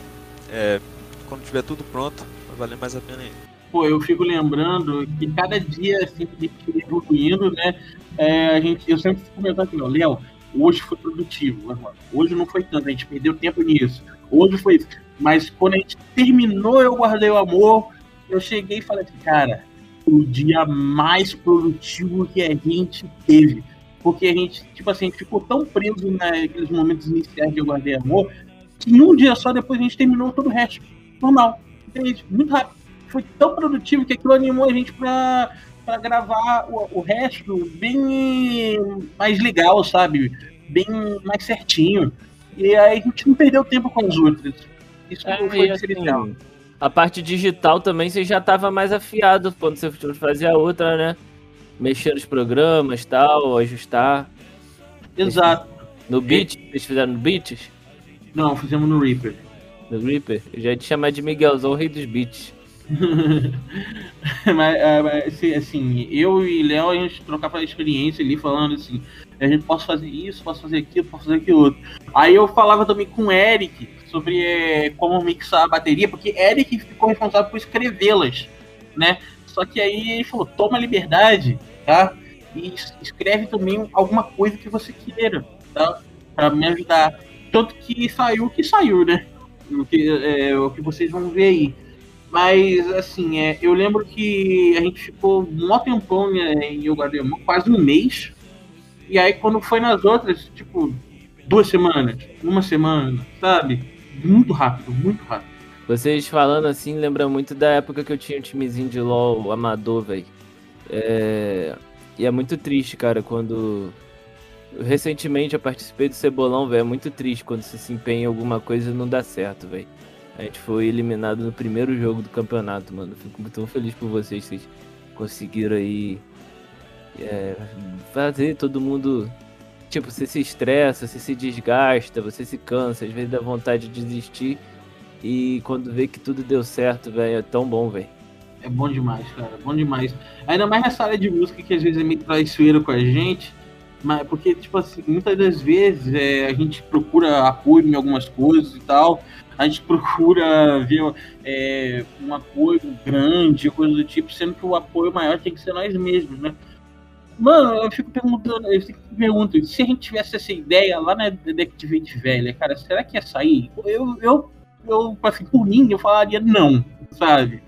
É, quando tiver tudo pronto, vai valer mais a pena ainda. Pô, eu fico lembrando que cada dia assim, que evoluindo, né? É, a gente, eu sempre fico comentando aqui, Léo, hoje foi produtivo, hoje não foi tanto, a gente perdeu tempo nisso. Hoje foi isso. Mas quando a gente terminou, eu guardei o amor, eu cheguei e falei assim, cara, o dia mais produtivo que a gente teve. Porque a gente, tipo assim, ficou tão preso naqueles momentos iniciais de eu guardei amor, que num dia só depois a gente terminou todo o resto normal. Entende? Muito rápido. Foi tão produtivo que aquilo animou a gente pra, pra gravar o, o resto bem mais legal, sabe? Bem mais certinho. E aí a gente não perdeu tempo com as outras. Isso é, foi assim, A parte digital também você já estava mais afiado quando você fazia a outra, né? Mexer nos programas tal, ajustar. Exato. No Beat? Vocês fizeram no Beats? Não, fizemos no Reaper do Reaper, eu já ia te chamar de Miguelzão, o rei dos beats. mas, mas, assim, eu e Léo, a gente trocava a experiência ali, falando assim, a gente posso fazer isso, posso fazer aquilo, posso fazer aquilo outro. Aí eu falava também com o Eric sobre é, como mixar a bateria, porque Eric ficou responsável por escrevê-las, né? Só que aí ele falou, toma liberdade, tá? E escreve também alguma coisa que você queira, tá? Pra me ajudar. Tanto que saiu o que saiu, né? o que, é, o que vocês vão ver aí. Mas, assim, é, eu lembro que a gente ficou um tempão né, em Yoga Demon, quase um mês. E aí, quando foi nas outras, tipo, duas semanas, uma semana, sabe? Muito rápido, muito rápido. Vocês falando assim, lembra muito da época que eu tinha um timezinho de LoL amador, velho. É... E é muito triste, cara, quando Recentemente eu participei do Cebolão, velho. É muito triste quando você se empenha em alguma coisa e não dá certo, velho. A gente foi eliminado no primeiro jogo do campeonato, mano. Fico muito feliz por vocês. Vocês conseguiram aí é, fazer todo mundo. Tipo, você se estressa, você se desgasta, você se cansa, às vezes dá vontade de desistir. E quando vê que tudo deu certo, velho, é tão bom, velho. É bom demais, cara. Bom demais. Ainda mais nessa área de música que às vezes é meio traiçoeiro com a gente. Mas, porque, tipo assim, muitas das vezes é, a gente procura apoio em algumas coisas e tal. a gente procura ver é, um apoio grande, coisa do tipo, sendo que o apoio maior tem que ser nós mesmos, né? Mano, eu fico perguntando, eu fico perguntando, se a gente tivesse essa ideia lá na Deactivate velha, cara, será que ia sair? Eu, eu, eu assim, por mim, eu falaria não, sabe?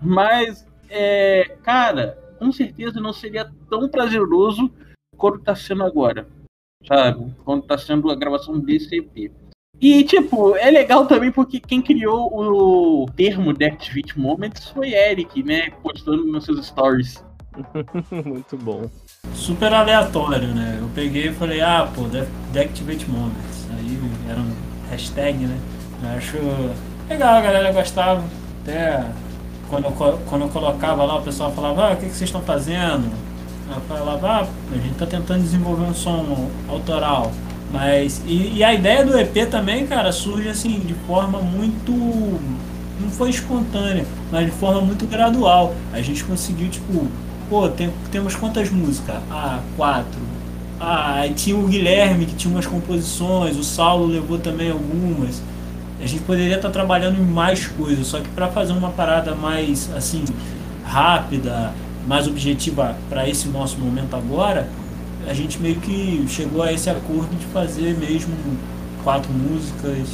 Mas, é, cara, com certeza não seria tão prazeroso quanto tá sendo agora, sabe? Quando tá sendo a gravação desse EP. E, tipo, é legal também porque quem criou o termo Deactivate Moments foi Eric, né? Postando nos seus stories. Muito bom. Super aleatório, né? Eu peguei e falei, ah, pô, Deactivate Moments. Aí era um hashtag, né? Eu acho legal, a galera gostava. Até quando eu, quando eu colocava lá, o pessoal falava, ah, o que, que vocês estão fazendo? Eu falava, ah, a gente tá tentando desenvolver um som autoral. Mas. E, e, a ideia do EP também, cara, surge assim de forma muito. Não foi espontânea, mas de forma muito gradual. A gente conseguiu, tipo, pô, tem, temos quantas músicas? Ah, quatro. Ah, tinha o Guilherme que tinha umas composições, o Saulo levou também algumas. A gente poderia estar trabalhando em mais coisas, só que para fazer uma parada mais assim rápida, mais objetiva para esse nosso momento agora, a gente meio que chegou a esse acordo de fazer mesmo quatro músicas.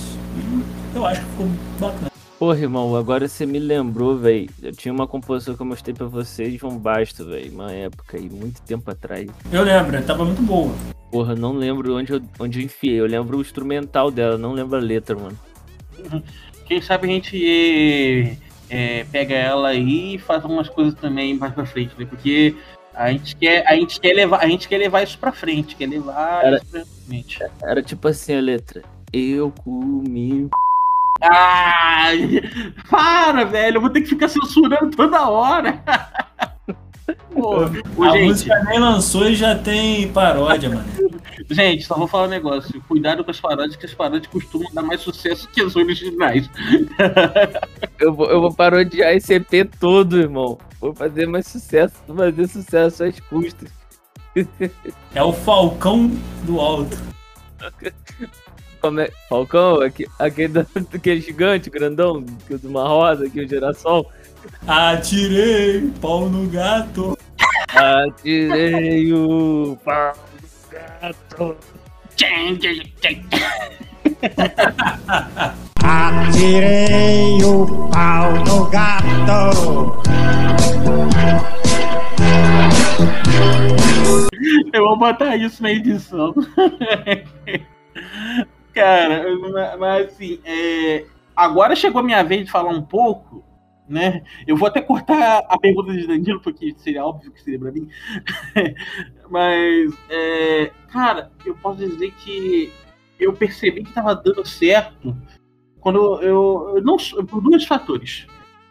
Eu acho que ficou bacana. Porra, irmão, agora você me lembrou, velho. Eu tinha uma composição que eu mostrei pra vocês, João Basto, velho. Uma época aí, muito tempo atrás. Eu lembro, tava muito boa. Porra, não lembro onde eu, onde eu enfiei. Eu lembro o instrumental dela, não lembro a letra, mano. Quem sabe a gente é, pega ela aí e faz umas coisas também mais pra frente, né? Porque a gente quer, a gente quer levar, a gente quer levar isso pra frente, quer levar era, isso pra frente. Era tipo assim a letra. Eu comi Ai, para, velho, eu vou ter que ficar censurando toda hora. Pô, a gente... música nem lançou e já tem paródia, mano. Gente, só vou falar um negócio. Cuidado com as paródias, que as paródias costumam dar mais sucesso que as originais. eu, vou, eu vou parodiar esse EP todo, irmão. Vou fazer mais sucesso, vou fazer sucesso às custas. É o Falcão do Alto. Como é? Falcão, aquele, aquele, gigante, grandão, que usa uma roda aqui, o girassol. Atirei pau no gato. Atirei o pau no gato. Atirei o pau no gato. Eu vou botar isso na edição. Cara, mas assim, é... agora chegou a minha vez de falar um pouco, né? Eu vou até cortar a pergunta de Danilo, porque seria óbvio que seria pra mim. mas, é... cara, eu posso dizer que eu percebi que tava dando certo quando eu, eu não por dois fatores.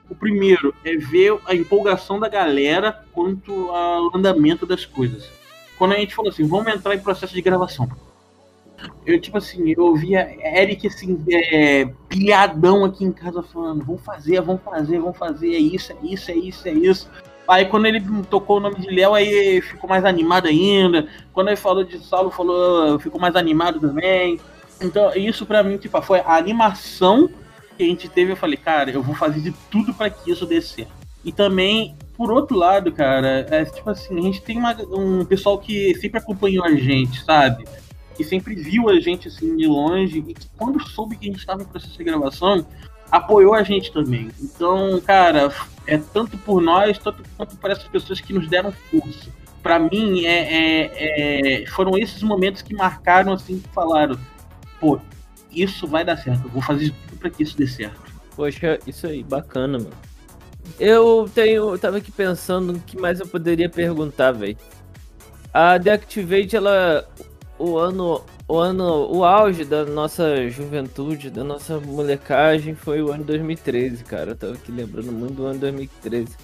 O primeiro é ver a empolgação da galera quanto ao andamento das coisas. Quando a gente falou assim, vamos entrar em processo de gravação eu, tipo assim, eu ouvia Eric, assim, é, pilhadão aqui em casa falando: vamos fazer, vamos fazer, vamos fazer, é isso, é isso, é isso, é isso. Aí quando ele tocou o nome de Léo, aí ficou mais animado ainda. Quando ele falou de Saulo, falou, ficou mais animado também. Então, isso pra mim, tipo, foi a animação que a gente teve. Eu falei, cara, eu vou fazer de tudo para que isso dê certo. E também, por outro lado, cara, é tipo assim, a gente tem uma, um pessoal que sempre acompanhou a gente, sabe? Que sempre viu a gente assim de longe e que quando soube que a gente estava em processo de gravação, apoiou a gente também. Então, cara, é tanto por nós, tanto quanto por essas pessoas que nos deram força. Para mim, é, é, é, foram esses momentos que marcaram assim, que falaram, pô, isso vai dar certo, eu vou fazer tudo para que isso dê certo. Poxa, isso aí, bacana, mano. Eu tenho, eu tava aqui pensando o que mais eu poderia perguntar, velho. A Deactivate, ela o ano, o ano, o auge da nossa juventude, da nossa molecagem foi o ano 2013, cara. Eu tava aqui lembrando muito do ano 2013.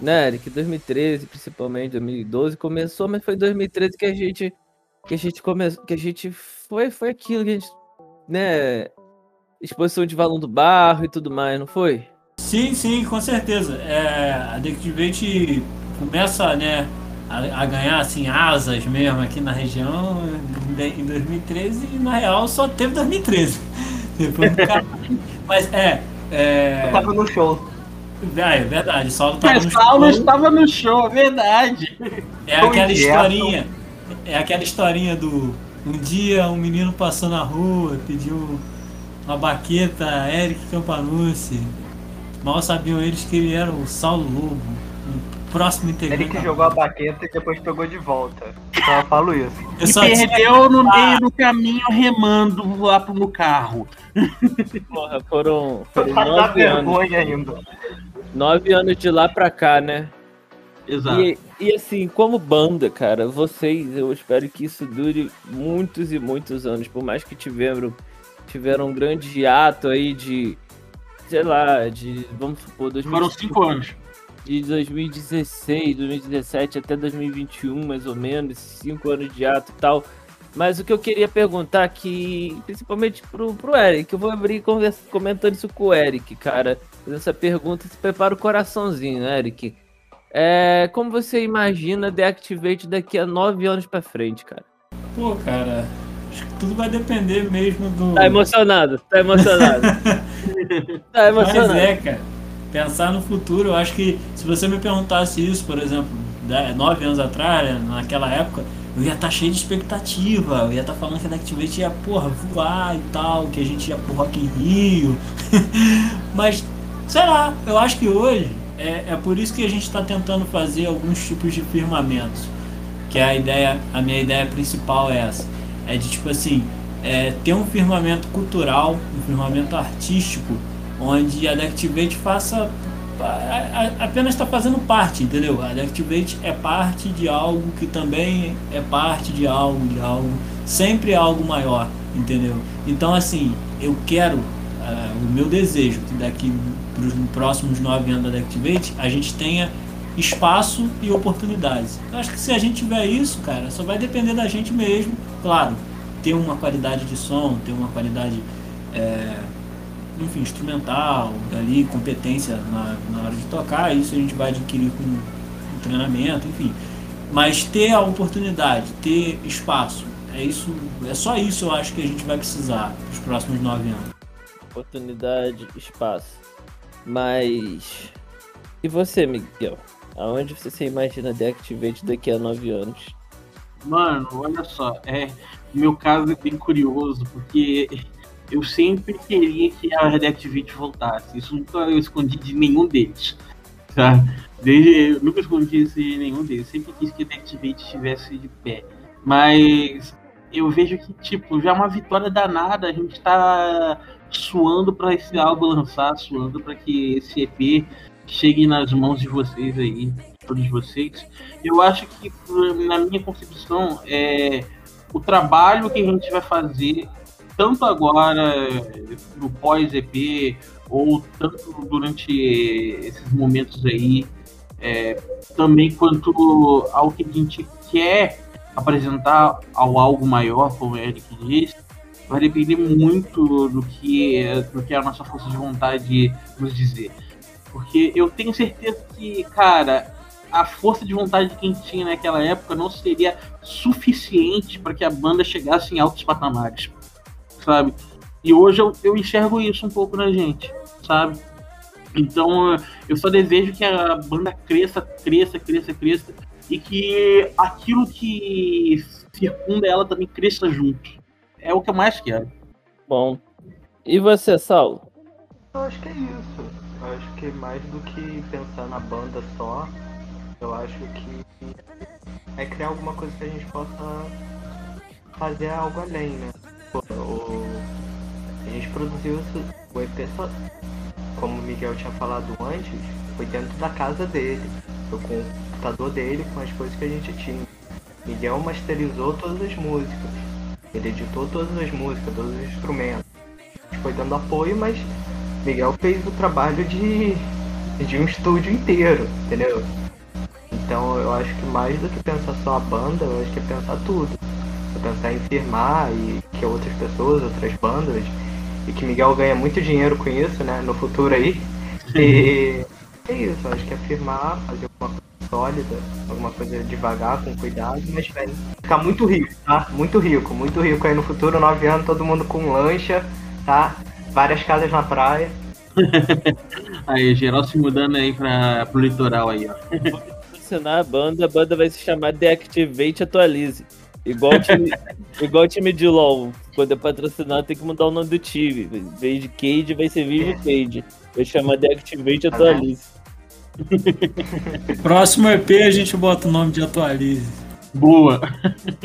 Né, Eric? 2013, principalmente, 2012 começou, mas foi 2013 que a gente que a gente começou, que a gente foi foi aquilo que a gente, né, exposição de valão do barro e tudo mais, não foi? Sim, sim, com certeza. É, a Dectivate começa, né, a, a, ganhar assim asas mesmo aqui na região em 2013 e na real só teve 2013. Depois do, Mas é. é... Eu tava no show. Ah, é verdade, Saulo tava Mas no Saulo show. estava no show, é verdade. É Foi aquela direto. historinha. É aquela historinha do. Um dia um menino passou na rua, pediu uma baqueta Eric Campanucci. Mal sabiam eles que ele era o Saulo Lobo, próximo integrante. Ele que jogou a baqueta e depois pegou de volta. Só falo isso. Eu E só perdeu no meio do caminho remando lá pro no carro. Porra, foram, foram nove anos. vergonha ainda. Nove anos de lá pra cá, né? Exato. E, e assim, como banda, cara, vocês, eu espero que isso dure muitos e muitos anos. Por mais que tiveram, tiveram um grande hiato aí de, sei lá, de, vamos supor, 2000, Foram cinco anos. De 2016, 2017 até 2021, mais ou menos, cinco anos de hiato e tal. Mas o que eu queria perguntar aqui, principalmente pro, pro Eric, eu vou abrir conversa, comentando isso com o Eric, cara. Fazendo essa pergunta, se prepara o coraçãozinho, Eric. É, como você imagina The Activate daqui a nove anos pra frente, cara? Pô, cara, acho que tudo vai depender mesmo do. Tá emocionado, tá emocionado. tá Mas emocionado. é, cara. Pensar no futuro, eu acho que se você me perguntasse isso, por exemplo, nove anos atrás, né, naquela época, eu ia estar cheio de expectativa, eu ia estar falando que a Activate ia, porra, voar e tal, que a gente ia pro Rock in Rio. Mas, sei lá, eu acho que hoje é, é por isso que a gente está tentando fazer alguns tipos de firmamentos. Que a ideia, a minha ideia principal é essa. É de tipo assim, é, ter um firmamento cultural, um firmamento artístico, onde a Deactivate faça apenas está fazendo parte, entendeu? A Deactivate é parte de algo que também é parte de algo, de algo, sempre algo maior, entendeu? Então assim, eu quero, ah, o meu desejo que daqui para os próximos nove anos da Deactivate a gente tenha espaço e oportunidades. Eu acho que se a gente tiver isso, cara, só vai depender da gente mesmo, claro, ter uma qualidade de som, ter uma qualidade é, enfim, instrumental, ali, competência na, na hora de tocar, isso a gente vai adquirir com, com treinamento, enfim. Mas ter a oportunidade, ter espaço, é isso, é só isso eu acho que a gente vai precisar nos próximos nove anos. Oportunidade, espaço. Mas. E você, Miguel? Aonde você se imagina The Activate daqui a nove anos? Mano, olha só, é, o meu caso é bem curioso, porque eu sempre queria que a Red Activate voltasse. Isso nunca eu escondi de nenhum deles. Tá? Desde, eu nunca escondi isso de nenhum deles. Sempre quis que a Red Activate estivesse de pé. Mas eu vejo que, tipo, já é uma vitória danada. A gente tá suando para esse álbum lançar, suando para que esse EP chegue nas mãos de vocês aí, todos vocês. Eu acho que, na minha concepção, é o trabalho que a gente vai fazer, tanto agora no pós-EP, ou tanto durante esses momentos aí, é, também quanto ao que a gente quer apresentar ao algo maior, como o Eric disse, vai depender muito do que, do que a nossa força de vontade nos dizer. Porque eu tenho certeza que, cara, a força de vontade que a gente tinha naquela época não seria suficiente para que a banda chegasse em altos patamares, sabe? E hoje eu, eu enxergo isso um pouco na gente, sabe? Então eu só desejo que a banda cresça, cresça, cresça, cresça e que aquilo que circunda ela também cresça junto. É o que eu mais quero. Bom. E você, Saulo? Eu acho que é isso. Eu acho que mais do que pensar na banda só, eu acho que é criar alguma coisa que a gente possa fazer algo além, né? O- a gente produziu o EP só, como o Miguel tinha falado antes, foi dentro da casa dele. Foi com o computador dele, com as coisas que a gente tinha. Miguel masterizou todas as músicas. Ele editou todas as músicas, todos os instrumentos. A gente foi dando apoio, mas Miguel fez o trabalho de, de um estúdio inteiro, entendeu? Então eu acho que mais do que pensar só a banda, eu acho que é pensar tudo. É pensar em firmar e que outras pessoas, outras bandas, e que Miguel ganha muito dinheiro com isso, né, no futuro aí. E é isso, acho que é firmar, fazer alguma coisa sólida, alguma coisa devagar, com cuidado, mas velho, ficar muito rico, tá? Muito rico, muito rico aí no futuro, nove anos, todo mundo com lancha, tá? várias casas na praia. Aí, geral se mudando aí pra, pro litoral aí, ó. Patrocinar a banda, a banda vai se chamar Deactivate Atualize. Igual o time, igual o time de LOL. Quando é patrocinado, tem que mudar o nome do time. Em vez de Cade, vai ser Vive Cade. Vai chamar Deactivate Atualize. Próximo EP a gente bota o nome de Atualize. Boa.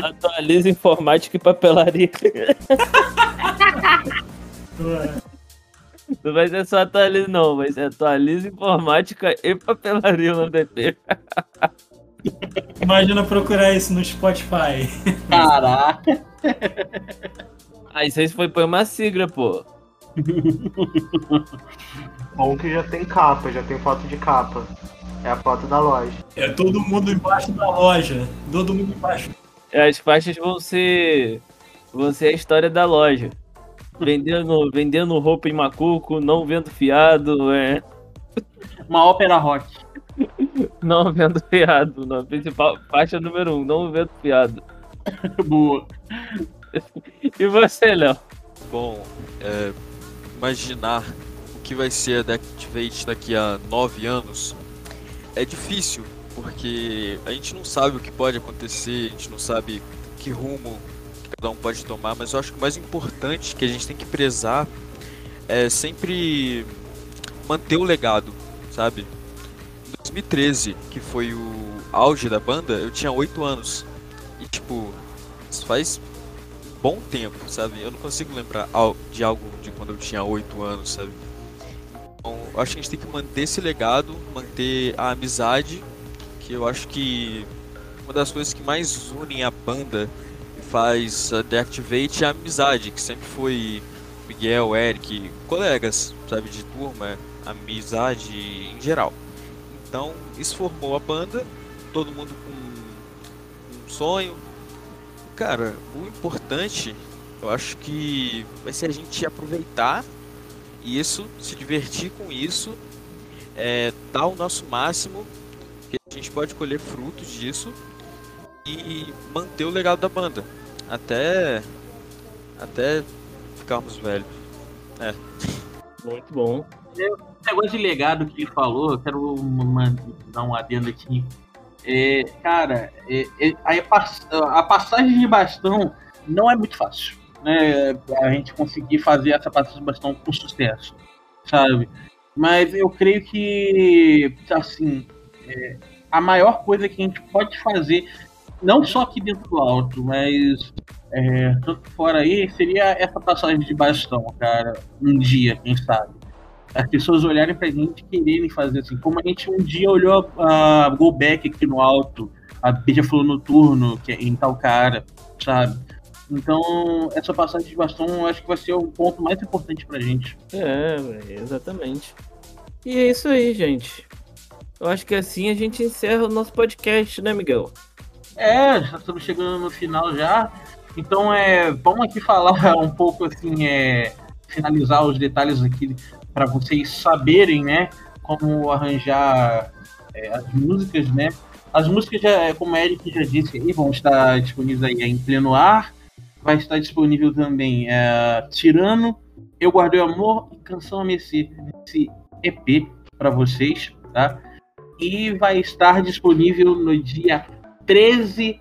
Atualize informática e papelaria. Não vai ser só atualize, não. Vai ser atualize informática e papelaria no DP. Imagina procurar isso no Spotify. Caraca. Aí vocês foi pôr uma sigla, pô. Bom que já tem capa, já tem foto de capa. É a foto da loja. É todo mundo embaixo da loja. Todo mundo embaixo. As faixas vão ser. vão ser a história da loja. Vendendo, vendendo roupa em macuco, não vendo fiado, é. Uma ópera rock. Não vendo fiado. Na principal faixa número um, não vendo fiado. Boa. E você, Léo? Bom, é, imaginar o que vai ser a Deactivate daqui a nove anos é difícil, porque a gente não sabe o que pode acontecer, a gente não sabe que rumo cada um pode tomar, mas eu acho que o mais importante que a gente tem que prezar é sempre manter o legado, sabe? Em 2013, que foi o auge da banda, eu tinha oito anos. E tipo, isso faz bom tempo, sabe? Eu não consigo lembrar de algo de quando eu tinha 8 anos, sabe? Então, acho que a gente tem que manter esse legado, manter a amizade, que eu acho que uma das coisas que mais unem a banda e faz a Deactivate é a amizade, que sempre foi Miguel, Eric, colegas, sabe, de turma, amizade em geral. Então, isso formou a banda, todo mundo com um sonho, Cara, o importante, eu acho que vai ser a gente aproveitar isso, se divertir com isso, é, dar o nosso máximo, que a gente pode colher frutos disso e manter o legado da banda até até ficarmos velhos. Muito bom. Negócio de legado que ele falou, eu quero dar um adendo aqui. É, cara, é, é, a, a passagem de bastão não é muito fácil, né? A gente conseguir fazer essa passagem de bastão com sucesso, sabe? Mas eu creio que, assim, é, a maior coisa que a gente pode fazer, não só aqui dentro do alto, mas é, tanto fora aí, seria essa passagem de bastão, cara, um dia, quem sabe as pessoas olharem pra gente e quererem fazer assim. Como a gente um dia olhou a Go Back aqui no alto, a Beija-Flor Noturno, que é em tal cara, sabe? Então, essa passagem de bastão eu acho que vai ser o ponto mais importante pra gente. É, exatamente. E é isso aí, gente. Eu acho que assim a gente encerra o nosso podcast, né, Miguel? É, já estamos chegando no final já. Então, é, vamos aqui falar um pouco assim, é, finalizar os detalhes aqui para vocês saberem, né, como arranjar é, as músicas, né? As músicas, já, como a Eric já disse, aí, vão estar disponíveis aí em pleno ar. Vai estar disponível também é, Tirano, Eu Guardei o Amor e Canção a Mercê, esse EP para vocês, tá? E vai estar disponível no dia 13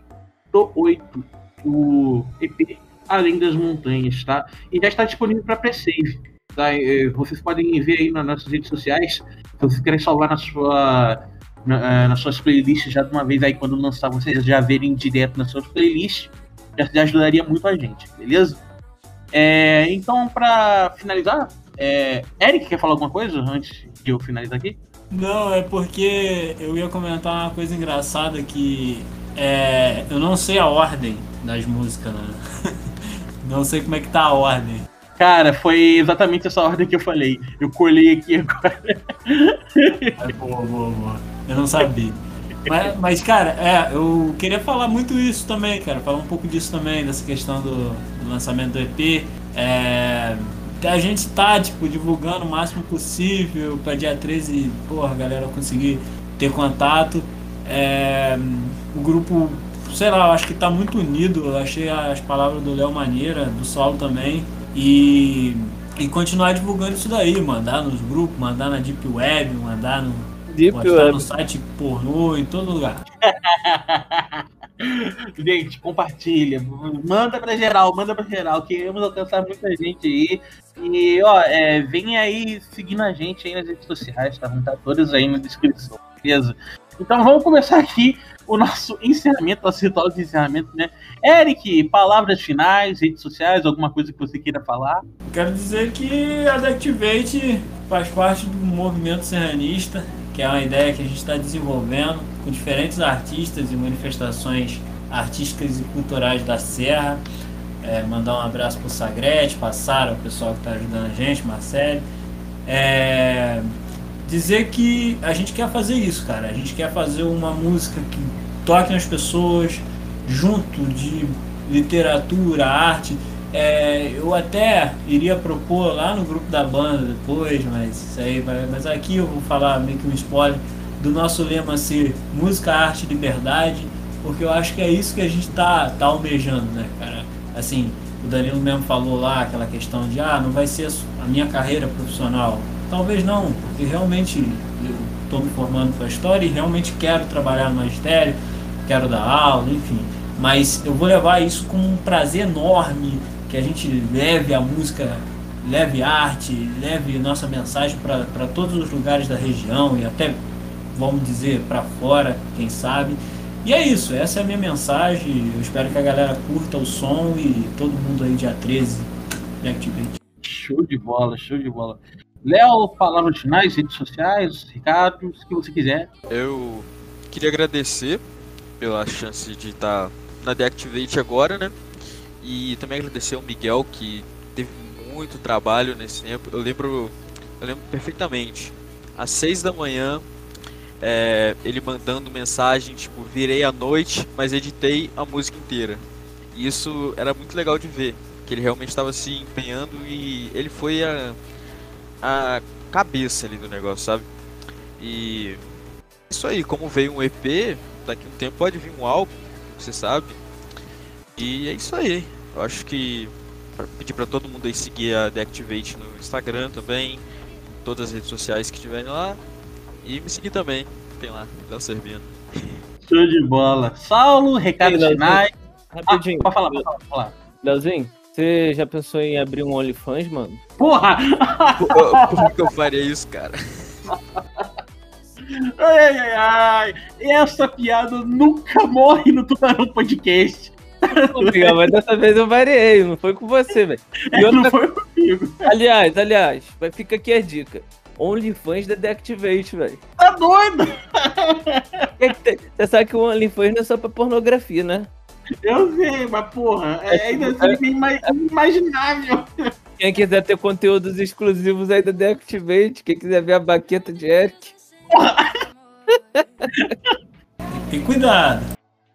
do 8, o EP Além das Montanhas, tá? E já está disponível para pre-save. Tá? Vocês podem ver aí nas nossas redes sociais. Se vocês querem salvar na sua, na- eh, nas suas playlists já de uma vez aí, quando lançar, vocês já verem direto nas suas playlists, já, já ajudaria muito a gente, beleza? É, então, para finalizar, é, Eric, quer falar alguma coisa antes de eu finalizar aqui? Não, é porque eu ia comentar uma coisa engraçada que é, eu não sei a ordem das músicas, né? Não sei como é que tá a ordem. Cara, foi exatamente essa ordem que eu falei. Eu colhei aqui agora. É, boa, boa, boa. Eu não sabia. Mas, mas, cara, é, eu queria falar muito isso também, cara. Falar um pouco disso também, dessa questão do, do lançamento do EP. É, a gente tá, tipo, divulgando o máximo possível pra dia 13, porra, a galera conseguir ter contato. É, o grupo, sei lá, eu acho que tá muito unido. Eu achei as palavras do Léo maneira, do Saulo também. E e continuar divulgando isso daí, mandar nos grupos, mandar na Deep Web, mandar no, Deep Web. no site pornô, em todo lugar. Gente, compartilha. Manda pra geral, manda pra geral. Queremos alcançar muita gente aí. E, ó, é, vem aí seguindo a gente aí nas redes sociais, tá? Vão estar todas aí na descrição, beleza? Então vamos começar aqui o nosso encerramento, nosso ritual de encerramento, né? Eric, palavras finais, redes sociais, alguma coisa que você queira falar? Quero dizer que a Deactivate faz parte do movimento serranista, que é uma ideia que a gente está desenvolvendo com diferentes artistas e manifestações artísticas e culturais da Serra. É, mandar um abraço pro Sagrete, pra Sara, o pessoal que está ajudando a gente, Marcelo. É, dizer que a gente quer fazer isso, cara. A gente quer fazer uma música que toque nas pessoas, junto de literatura, arte. É, eu até iria propor lá no grupo da banda depois, mas isso aí vai. Mas aqui eu vou falar meio que um spoiler do nosso lema ser música, arte, liberdade, porque eu acho que é isso que a gente tá, tá almejando, né, cara? Assim, o Danilo mesmo falou lá aquela questão de ah, não vai ser a minha carreira profissional. Talvez não, porque realmente estou me formando para a história e realmente quero trabalhar no magistério, quero dar aula, enfim. Mas eu vou levar isso com um prazer enorme, que a gente leve a música, leve arte, leve nossa mensagem para todos os lugares da região e até, vamos dizer, para fora, quem sabe. E é isso, essa é a minha mensagem. Eu espero que a galera curta o som e todo mundo aí dia 13 de Activate. Show de bola, show de bola. Léo, palavras finais, redes sociais, recados, o que você quiser. Eu queria agradecer pela chance de estar na Deactivate agora, né? E também agradecer ao Miguel que teve muito trabalho nesse tempo. Eu lembro, eu lembro perfeitamente. Às seis da manhã, é, ele mandando mensagem, tipo, virei à noite, mas editei a música inteira. E isso era muito legal de ver, que ele realmente estava se empenhando e ele foi a, a cabeça ali do negócio, sabe? E isso aí, como veio um EP, daqui a um tempo pode vir um álbum, você sabe. E é isso aí. Eu acho que pra pedir para todo mundo aí seguir a Deactivate no Instagram também, todas as redes sociais que tiverem lá. E me seguir também, tem lá, Léo Servino. Show de bola. Saulo, Léo, finais. Ah, Rapidinho. pode falar, pode falar, pode falar. Leozinho, você já pensou em abrir um OnlyFans, mano? Porra! Como que eu faria isso, cara? Ai, ai, ai. Essa piada nunca morre no Tubarão Podcast. Miguel, mas dessa vez eu variei, não foi com você, velho. E Não outra... foi comigo. Aliás, aliás, vai ficar aqui a dica. OnlyFans da Deactivate, velho. Tá doido? Você sabe que o OnlyFans não é só pra pornografia, né? Eu sei, mas porra, é ainda assim ima- inimaginável. Quem quiser ter conteúdos exclusivos aí da Deactivate, quem quiser ver a baqueta de Eric, Tem cuidado.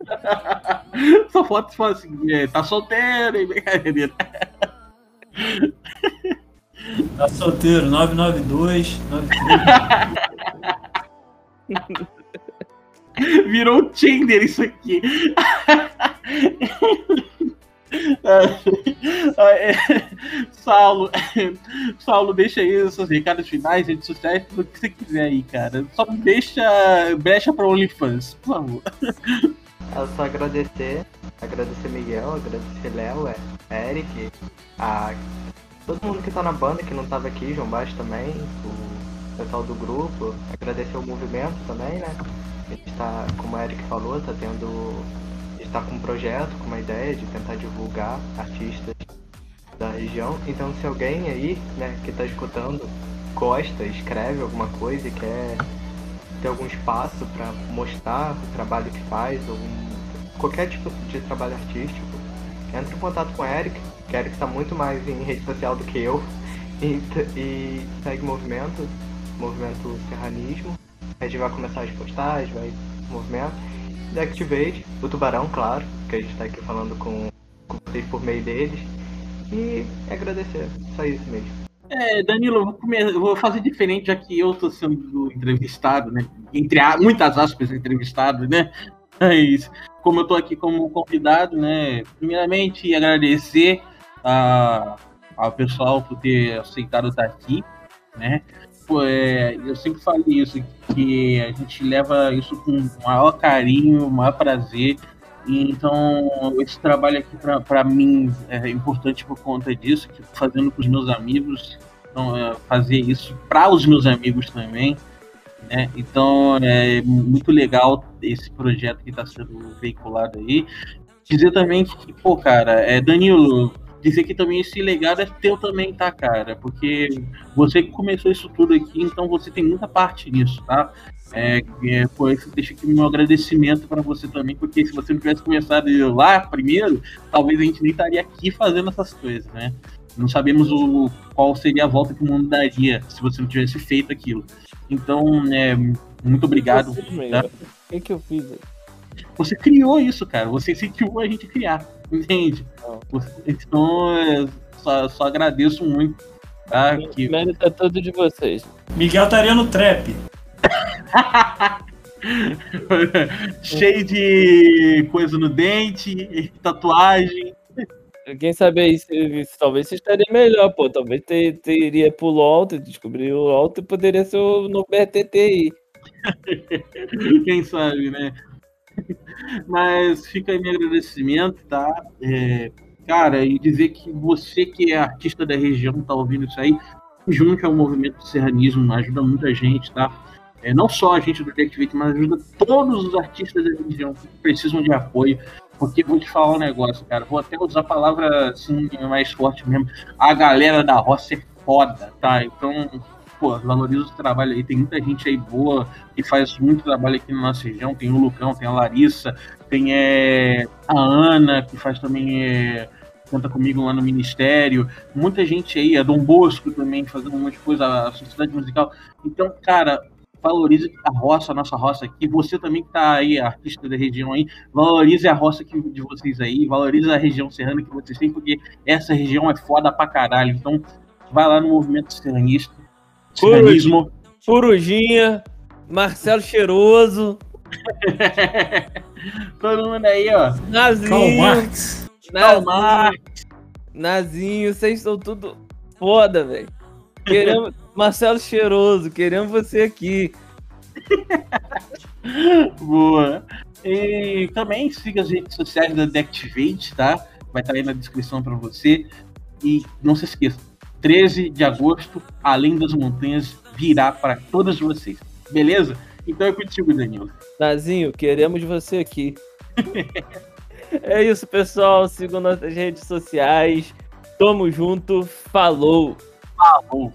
Só foto fala assim, é, tá solteiro, hein? Brincadeira. Tá solteiro, 992, 93. Virou o Tinder isso aqui. Saulo, Saulo, deixa aí os seus recados finais, redes sociais, tudo que você quiser aí, cara. Só deixa brecha pra OnlyFans, por favor. É só agradecer, agradecer Miguel, agradecer Léo, é, Eric, a todo mundo que tá na banda, que não tava aqui, João Baixo também, o pessoal do grupo, agradecer o movimento também, né? A gente tá, como o Eric falou, tá tendo. Tá com um projeto, com uma ideia de tentar divulgar artistas da região. Então se alguém aí, né, que tá escutando, gosta, escreve alguma coisa e quer ter algum espaço para mostrar o trabalho que faz, algum, qualquer tipo de trabalho artístico, entre em contato com o Eric, que o Eric está muito mais em rede social do que eu, e, e segue o movimento, movimento serranismo. A gente vai começar as postagens, vai movimento. Da Activate, o Tubarão, claro, que a gente está aqui falando com, com vocês por meio deles. E agradecer, só isso mesmo. É, Danilo, eu vou, come- eu vou fazer diferente, já que eu tô sendo entrevistado, né? Entre muitas aspas, entrevistado, né? Mas, como eu tô aqui como convidado, né? Primeiramente, agradecer a ao pessoal por ter aceitado estar aqui, né? É, eu sempre falei isso, que a gente leva isso com o maior carinho, o maior prazer. Então, esse trabalho aqui, para mim, é importante por conta disso, que fazendo com os meus amigos. Então, é, fazer isso para os meus amigos também. Né? Então, é muito legal esse projeto que está sendo veiculado aí. Dizer também que, pô, cara, é, Danilo, dizer que também esse legado é teu também, tá, cara? Porque você que começou isso tudo aqui, então você tem muita parte nisso, tá? É, é, pô, deixa aqui meu agradecimento para você também, porque se você não tivesse começado lá primeiro, talvez a gente nem estaria aqui fazendo essas coisas, né? Não sabemos o, qual seria a volta que o mundo daria se você não tivesse feito aquilo. Então, é, muito obrigado. Tá? O que, que eu fiz? Você criou isso, cara. Você incentivou a gente a criar. Entende? Então, é, só, só agradeço muito. Tá? O que... mérito é todo de vocês. Miguel estaria no trap. Cheio de coisa no dente, tatuagem. Quem sabe aí, se, se, talvez você estaria melhor, pô. Talvez ter, teria pro LOL, descobrir o LOL e poderia ser o novo BRTT aí. Quem sabe, né? Mas fica aí meu agradecimento, tá? É, cara, e dizer que você que é artista da região, tá ouvindo isso aí, junto ao movimento do serranismo, ajuda muita gente, tá? É, não só a gente do Deactivate, mas ajuda todos os artistas da região que precisam de apoio. Porque vou te falar um negócio, cara. Vou até usar a palavra assim mais forte mesmo. A galera da roça é foda, tá? Então, pô, valoriza o trabalho aí. Tem muita gente aí boa que faz muito trabalho aqui na nossa região. Tem o Lucão, tem a Larissa, tem é, a Ana, que faz também. É, conta comigo lá no Ministério. Muita gente aí, a Dom Bosco também, fazendo um monte de coisa, a Sociedade Musical. Então, cara, valorize a roça, a nossa roça aqui. Você também que tá aí, artista da região aí, valorize a roça que, de vocês aí, valorize a região serrana que vocês têm, porque essa região é foda pra caralho. Então, vai lá no movimento serranista. Serranismo. Furujinha, Marcelo Cheiroso. Todo mundo aí, ó. Nazinho. Karl Marx. Nazinho. Nazinho, vocês são tudo foda, velho. Queremos. Marcelo Cheiroso, queremos você aqui. Boa. E também siga as redes sociais da Deactivate, tá? Vai estar aí na descrição para você. E não se esqueça, 13 de agosto, Além das Montanhas virá para todos vocês. Beleza? Então é contigo, Danilo. Nazinho, queremos você aqui. é isso, pessoal. Sigam nossas redes sociais. Tamo junto. Falou. Falou.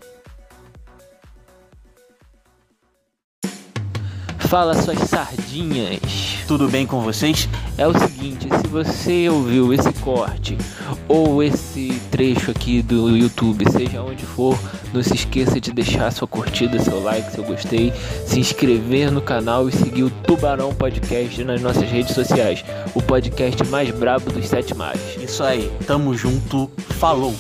Fala suas sardinhas. Tudo bem com vocês? É o seguinte, se você ouviu esse corte ou esse trecho aqui do YouTube, seja onde for, não se esqueça de deixar sua curtida, seu like, seu gostei, se inscrever no canal e seguir o Tubarão Podcast nas nossas redes sociais, o podcast mais brabo dos sete mares. Isso aí, tamo junto, falou!